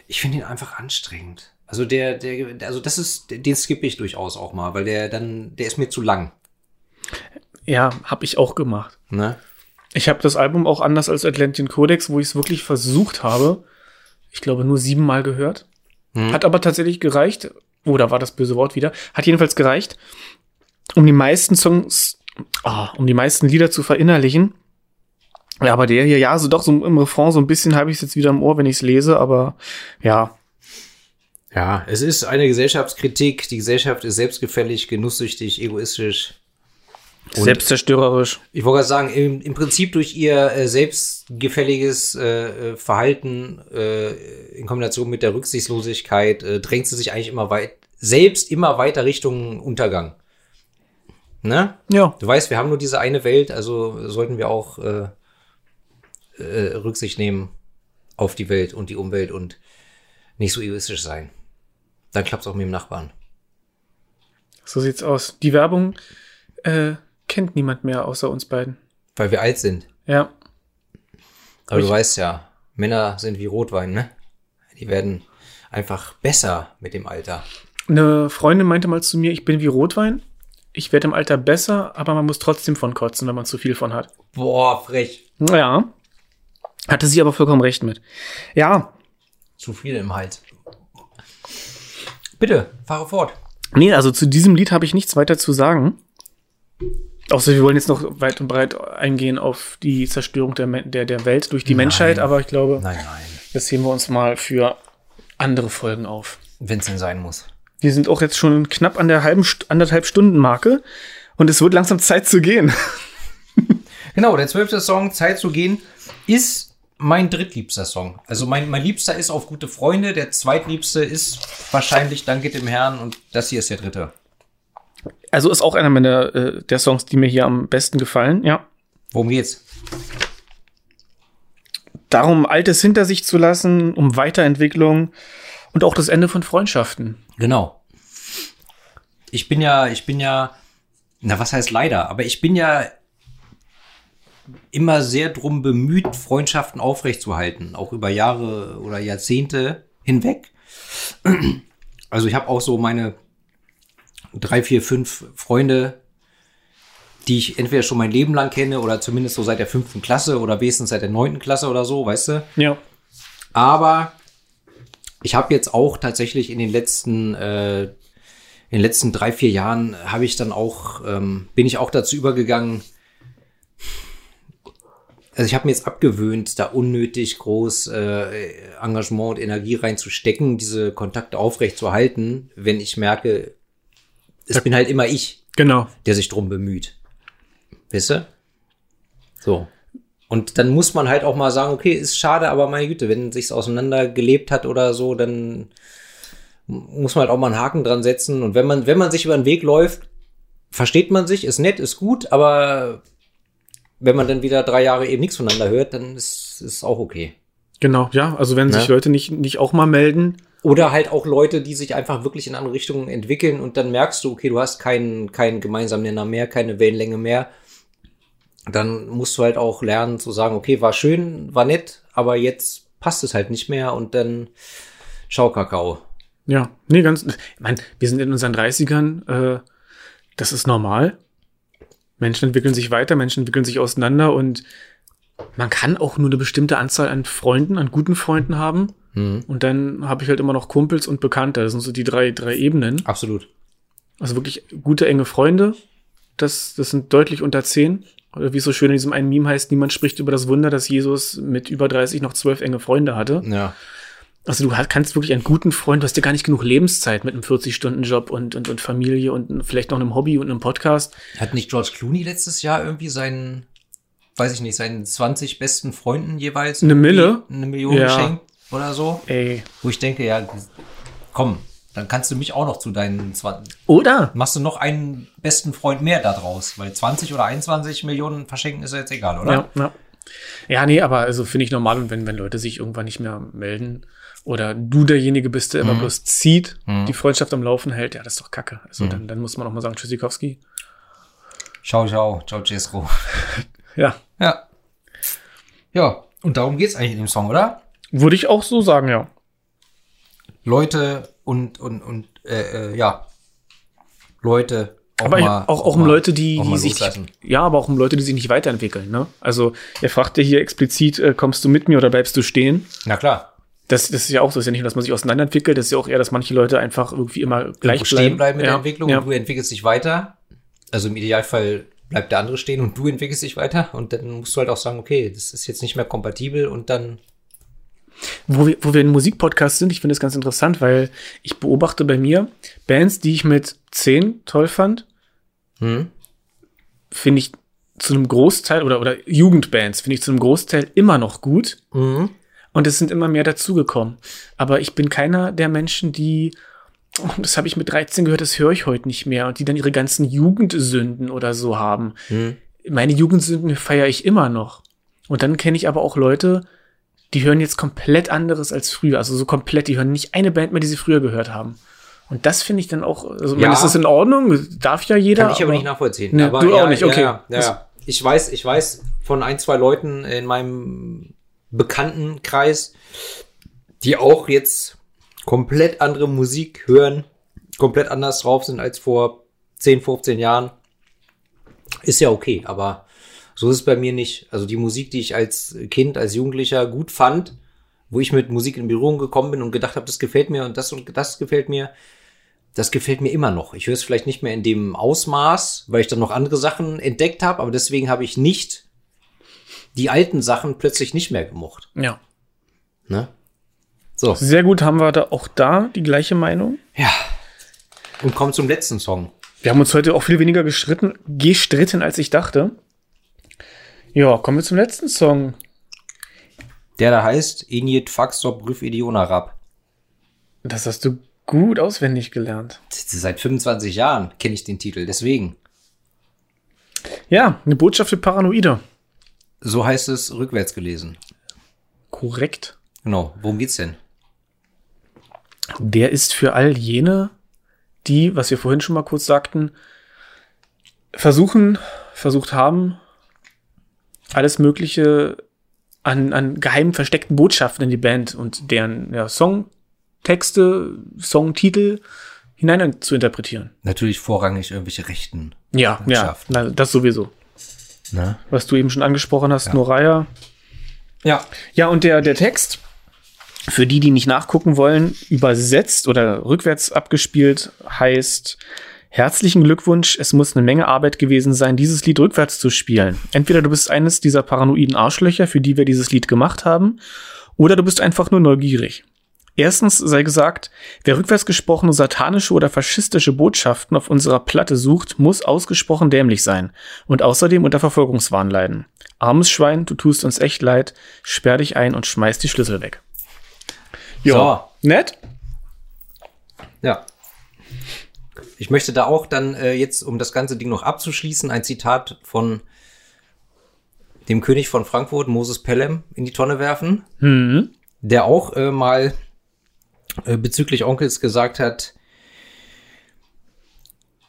ich finde ihn einfach anstrengend. Also der, der, also das ist, den skippe ich durchaus auch mal, weil der dann, der ist mir zu lang. ja, habe ich auch gemacht. Ne? Ich habe das Album auch anders als Atlantean Codex, wo ich es wirklich versucht habe. Ich glaube nur siebenmal gehört. Hat aber tatsächlich gereicht. Oh, da war das böse Wort wieder. Hat jedenfalls gereicht, um die meisten Songs, ah, um die meisten Lieder zu verinnerlichen. Ja, aber der hier, ja, so doch so im Refrain so ein bisschen habe ich es jetzt wieder im Ohr, wenn ich es lese, aber ja, Ja, es ist eine Gesellschaftskritik. Die Gesellschaft ist selbstgefällig, genusssüchtig, egoistisch. Selbstzerstörerisch. Ich wollte gerade sagen, im, im Prinzip durch ihr äh, selbstgefälliges äh, äh, Verhalten äh, in Kombination mit der Rücksichtslosigkeit äh, drängt sie sich eigentlich immer weit, selbst immer weiter Richtung Untergang. Ne? Ja. Du weißt, wir haben nur diese eine Welt, also sollten wir auch äh, äh, Rücksicht nehmen auf die Welt und die Umwelt und nicht so egoistisch sein. Dann klappt's auch mit dem Nachbarn. So sieht's aus. Die Werbung äh, kennt niemand mehr außer uns beiden. Weil wir alt sind. Ja. Aber Ich- du weißt ja, Männer sind wie Rotwein, ne? Die werden einfach besser mit dem Alter. Eine Freundin meinte mal zu mir, ich bin wie Rotwein. Ich werde im Alter besser, aber man muss trotzdem von kotzen, wenn man zu viel von hat. Boah, frech. Ja. Hatte sie aber vollkommen recht mit. Ja. Zu viel im Hals. Bitte, fahre fort. Nee, also zu diesem Lied habe ich nichts weiter zu sagen. Außer wir wollen jetzt noch weit und breit eingehen auf die Zerstörung der, der, der Welt durch die Menschheit, aber ich glaube, Nein, nein. das sehen wir uns mal für andere Folgen auf. Wenn es denn sein muss. Wir sind auch jetzt schon knapp an der halben, anderthalb Stunden Marke und es wird langsam Zeit zu gehen. Genau, der zwölfte Song, Zeit zu gehen, ist mein drittliebster Song. Also mein, mein liebster ist auf gute Freunde, der zweitliebste ist wahrscheinlich Danke dem Herrn und das hier ist der dritte. Also ist auch einer meiner äh, der Songs, die mir hier am besten gefallen, ja. Worum geht's? Darum, Altes hinter sich zu lassen, um Weiterentwicklung und auch das Ende von Freundschaften. Genau. Ich bin ja, ich bin ja, na was heißt leider, aber ich bin ja immer sehr drum bemüht, Freundschaften aufrechtzuerhalten, auch über Jahre oder Jahrzehnte hinweg. Also ich habe auch so meine drei, vier, fünf Freunde, die ich entweder schon mein Leben lang kenne oder zumindest so seit der fünften Klasse oder wenigstens seit der neunten Klasse oder so, weißt du? Ja. Aber ich habe jetzt auch tatsächlich in den letzten, äh, in den letzten drei, vier Jahren habe ich dann auch, ähm, bin ich auch dazu übergegangen, also ich habe mir jetzt abgewöhnt, da unnötig groß äh, Engagement und Energie reinzustecken, diese Kontakte aufrecht zu halten, wenn ich merke, es bin halt immer ich, Genau. der sich drum bemüht. Weißt du? So. Und dann muss man halt auch mal sagen, okay, ist schade, aber meine Güte, wenn sich's auseinandergelebt hat oder so, dann muss man halt auch mal einen Haken dran setzen. Und wenn man, wenn man sich über den Weg läuft, versteht man sich, ist nett, ist gut, aber wenn man dann wieder drei Jahre eben nichts voneinander hört, dann ist es auch okay. Genau, ja. Also wenn sich Ne? Leute nicht, nicht auch mal melden. Oder halt auch Leute, die sich einfach wirklich in andere Richtungen entwickeln und dann merkst du, okay, du hast keinen, keinen gemeinsamen Nenner mehr, keine Wellenlänge mehr. Dann musst du halt auch lernen zu sagen, okay, war schön, war nett, aber jetzt passt es halt nicht mehr und dann schau Kakao. Ja, nee, ganz. Ich meine, wir sind in unseren 30ern, äh, das ist normal. Menschen entwickeln sich weiter, Menschen entwickeln sich auseinander und man kann auch nur eine bestimmte Anzahl an Freunden, an guten Freunden haben. Mhm. Und dann habe ich halt immer noch Kumpels und Bekannte. Das sind so die drei, drei Ebenen. Absolut. Also wirklich gute, enge Freunde. Das, das sind deutlich unter zehn. Oder wie es so schön in diesem einen Meme heißt, niemand spricht über das Wunder, dass Jesus mit über 30 noch zwölf enge Freunde hatte. Ja. Also du kannst wirklich einen guten Freund, du hast ja gar nicht genug Lebenszeit mit einem 40-Stunden-Job und, und, und Familie und vielleicht noch einem Hobby und einem Podcast. Hat nicht George Clooney letztes Jahr irgendwie seinen, weiß ich nicht, seinen 20 besten Freunden jeweils Eine Mille? eine Million Ja. geschenkt oder so? Ey. Wo ich denke, ja, komm, dann kannst du mich auch noch zu deinen 20, Oder? machst du noch einen besten Freund mehr da draus, weil 20 oder 21 Millionen verschenken ist ja jetzt egal, oder? Ja, ja. Ja, nee, aber also finde ich normal, und wenn, wenn Leute sich irgendwann nicht mehr melden oder du derjenige bist, der immer Mhm. bloß zieht, Mhm. die Freundschaft am Laufen hält, ja, das ist doch kacke. Also dann, dann muss man auch mal sagen, Tschüssikowski. Ciao, ciao, ciao, Cesco. Ja, Ja. Ja, und darum geht's eigentlich in dem Song, oder? würde ich auch so sagen, ja. Leute und, und, und, äh, äh, ja. Leute. Auch aber mal, auch, auch um mal- Leute, die, die sich, loslassen. ja, aber auch um Leute, die sich nicht weiterentwickeln, ne? Also, er fragt ja hier explizit, äh, kommst du mit mir oder bleibst du stehen? Na klar. Das, das ist ja auch so, das ist ja nicht, nur, dass man sich auseinanderentwickelt, das ist ja auch eher, dass manche Leute einfach irgendwie immer gleich Irgendwo stehen bleiben mit ja, der Entwicklung Ja. und du entwickelst dich weiter. Also im Idealfall bleibt der andere stehen und du entwickelst dich weiter und dann musst du halt auch sagen, okay, das ist jetzt nicht mehr kompatibel und dann Wo wir, wo wir in Musikpodcast sind, ich finde das ganz interessant, weil ich beobachte bei mir Bands, die ich mit 10 toll fand, hm, finde ich zu einem Großteil oder, oder Jugendbands finde ich zu einem Großteil immer noch gut. mhm. Und es sind immer mehr dazugekommen. Aber ich bin keiner der Menschen, die, oh, das habe ich mit 13 gehört, das höre ich heute nicht mehr, und die dann ihre ganzen Jugendsünden oder so haben. Hm. Meine Jugendsünden feiere ich immer noch. Und dann kenne ich aber auch Leute, die hören jetzt komplett anderes als früher. Also so komplett, die hören nicht eine Band mehr, die sie früher gehört haben. Und das finde ich dann auch, also, Ja. das ist in Ordnung, darf ja jeder. Kann ich aber nicht nachvollziehen. Nee, aber du ja, auch nicht, okay. Ja, ja, ja. Ich weiß, ich weiß von ein, zwei Leuten in meinem Bekanntenkreis, die auch jetzt komplett andere Musik hören, komplett anders drauf sind als vor 10, 15 Jahren. Ist ja okay, aber so ist es bei mir nicht. Also die Musik, die ich als Kind, als Jugendlicher gut fand, wo ich mit Musik in Berührung gekommen bin und gedacht habe, das gefällt mir und das und das gefällt mir, das gefällt mir immer noch. Ich höre es vielleicht nicht mehr in dem Ausmaß, weil ich dann noch andere Sachen entdeckt habe, aber deswegen habe ich nicht die alten Sachen plötzlich nicht mehr gemocht. Ja. Ne? So, Sehr gut, haben wir da auch da die gleiche Meinung. ja. Und kommen zum letzten Song. Wir haben uns heute auch viel weniger gestritten, gestritten, als ich dachte. Ja, kommen wir zum letzten Song. Der da heißt Injet Faxor Brüf Idiona Rap. Das hast du gut auswendig gelernt. Seit 25 Jahren kenne ich den Titel, deswegen. Ja, eine Botschaft für Paranoide. So heißt es rückwärts gelesen. Korrekt. Genau, worum geht's denn? Der ist für all jene, die, was wir vorhin schon mal kurz sagten, versuchen, versucht haben, alles Mögliche an, an geheim versteckten Botschaften in die Band und deren ja, Songtexte, Songtitel hinein zu interpretieren. Natürlich vorrangig irgendwelche Rechten. Ja, ja, na, das sowieso. Ne? Was du eben schon angesprochen hast, Ja. Noraya. Ja. Ja, und der, der Text, für die, die nicht nachgucken wollen, übersetzt oder rückwärts abgespielt, heißt Herzlichen Glückwunsch, es muss eine Menge Arbeit gewesen sein, dieses Lied rückwärts zu spielen. Entweder du bist eines dieser paranoiden Arschlöcher, für die wir dieses Lied gemacht haben, oder du bist einfach nur neugierig. Erstens sei gesagt, wer rückwärts gesprochene satanische oder faschistische Botschaften auf unserer Platte sucht, muss ausgesprochen dämlich sein und außerdem unter Verfolgungswahn leiden. Armes Schwein, du tust uns echt leid, sperr dich ein und schmeiß die Schlüssel weg. Ja. Nett? Ja. Ich möchte da auch dann äh, jetzt, um das ganze Ding noch abzuschließen, ein Zitat von dem König von Frankfurt, Moses Pelham, in die Tonne werfen, Hm. der auch äh, mal äh, bezüglich Onkels gesagt hat,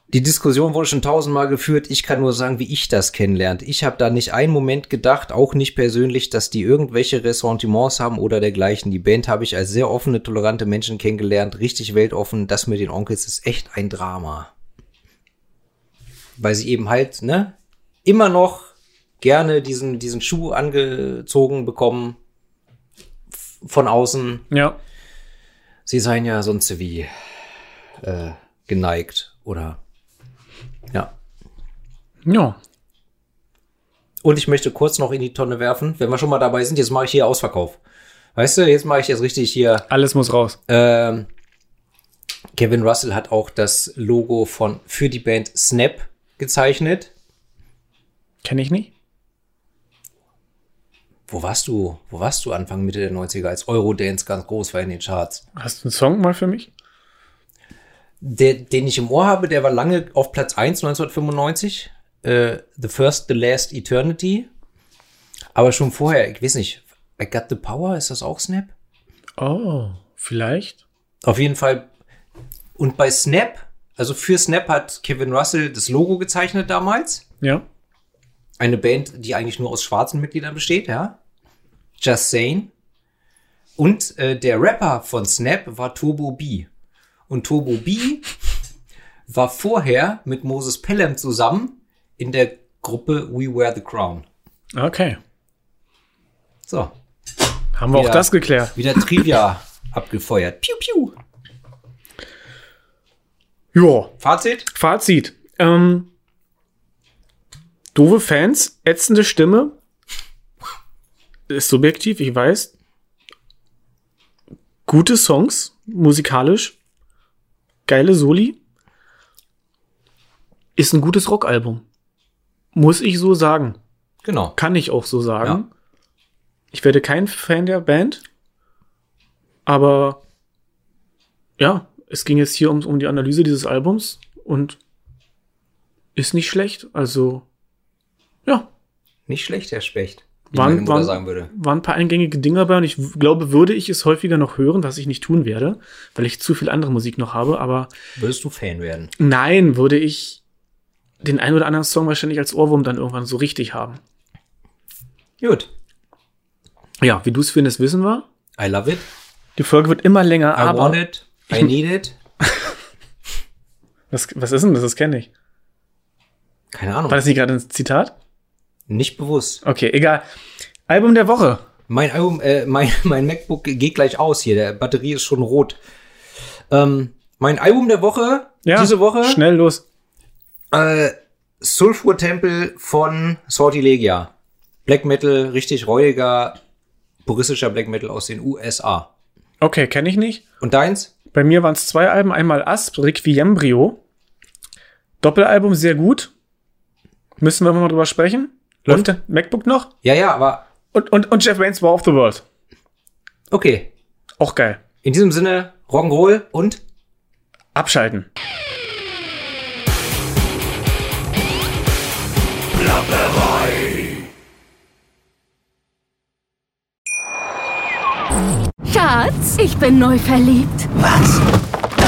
die Diskussion wurde schon tausendmal geführt. Ich kann nur sagen, wie ich das kennenlernt. Ich habe da nicht einen Moment gedacht, auch nicht persönlich, dass die irgendwelche Ressentiments haben oder dergleichen. Die Band habe ich als sehr offene, tolerante Menschen kennengelernt, richtig weltoffen. Das mit den Onkels ist echt ein Drama. Weil sie eben halt, ne, immer noch gerne diesen, diesen Schuh angezogen bekommen von außen. Ja. Sie seien ja sonst wie äh, geneigt oder ja. Ja. Und ich möchte kurz noch in die Tonne werfen, wenn wir schon mal dabei sind, jetzt mache ich hier Ausverkauf. Weißt du, jetzt mache ich jetzt richtig hier. Alles muss raus. Ähm, Kevin Russell hat auch das Logo von für die Band Snap gezeichnet. Kenne ich nicht. Wo warst du? Wo warst du Anfang Mitte der 90er, als Eurodance ganz groß war in den Charts? Hast du einen Song mal für mich? Der, den ich im Ohr habe, der war lange auf Platz 1 1995. Äh, the First, The Last Eternity. Aber schon vorher, ich weiß nicht, I Got the Power, ist das auch Snap? Oh, vielleicht. Auf jeden Fall. Und bei Snap, also für Snap hat Kevin Russell das Logo gezeichnet damals. Ja. Eine Band, die eigentlich nur aus schwarzen Mitgliedern besteht, ja. Just Saying. Und äh, der Rapper von Snap war Turbo B. Und Turbo B war vorher mit Moses Pelham zusammen in der Gruppe We Wear the Crown. Okay. So, Haben wir Ja. auch das geklärt. wieder Trivia abgefeuert. Piu, piu. Ja. Fazit? Fazit. Ähm, doofe Fans, ätzende Stimme. Ist subjektiv, ich weiß. Gute Songs, musikalisch. Geile Soli. Ist ein gutes Rockalbum. Muss ich so sagen. Genau. Kann ich auch so sagen. Ich werde kein Fan der Band. Aber ja, es ging jetzt hier um, um die Analyse dieses Albums und ist nicht schlecht. Also, ja, Nicht schlecht, Herr Specht. Sagen würde. waren ein paar eingängige Dinge dabei und ich glaube, würde ich es häufiger noch hören, was ich nicht tun werde, weil ich zu viel andere Musik noch habe. Aber Würdest du Fan werden? nein, würde ich den ein oder anderen Song wahrscheinlich als Ohrwurm dann irgendwann so richtig haben. Gut. Ja, wie du es findest, wissen wir. I love it. Die Folge wird immer länger, I aber want it. I need it. was, was ist denn das? Das kenne ich. Keine Ahnung. War das nicht gerade ein Zitat? Nicht bewusst. Okay, egal. Album der Woche. Mein Album, äh, mein, mein MacBook geht gleich aus hier. Der Batterie ist schon rot. Ähm, mein Album der Woche, Ja, diese Woche, Schnell los. äh, Sulfur Tempel von Sortilegia. Black Metal, richtig räudiger, puristischer Black Metal aus den USA. Okay, kenne ich nicht. Und deins? Bei mir waren es zwei Alben. Einmal Asp, Requiembrio. Doppelalbum sehr gut. Müssen wir mal drüber sprechen. Läuft der MacBook noch? Ja, ja, aber Und, und, und Jeff Wayne's War of the World. okay. Auch geil. In diesem Sinne, Rock'n'Roll und Abschalten. Schatz, ich bin neu verliebt. Was?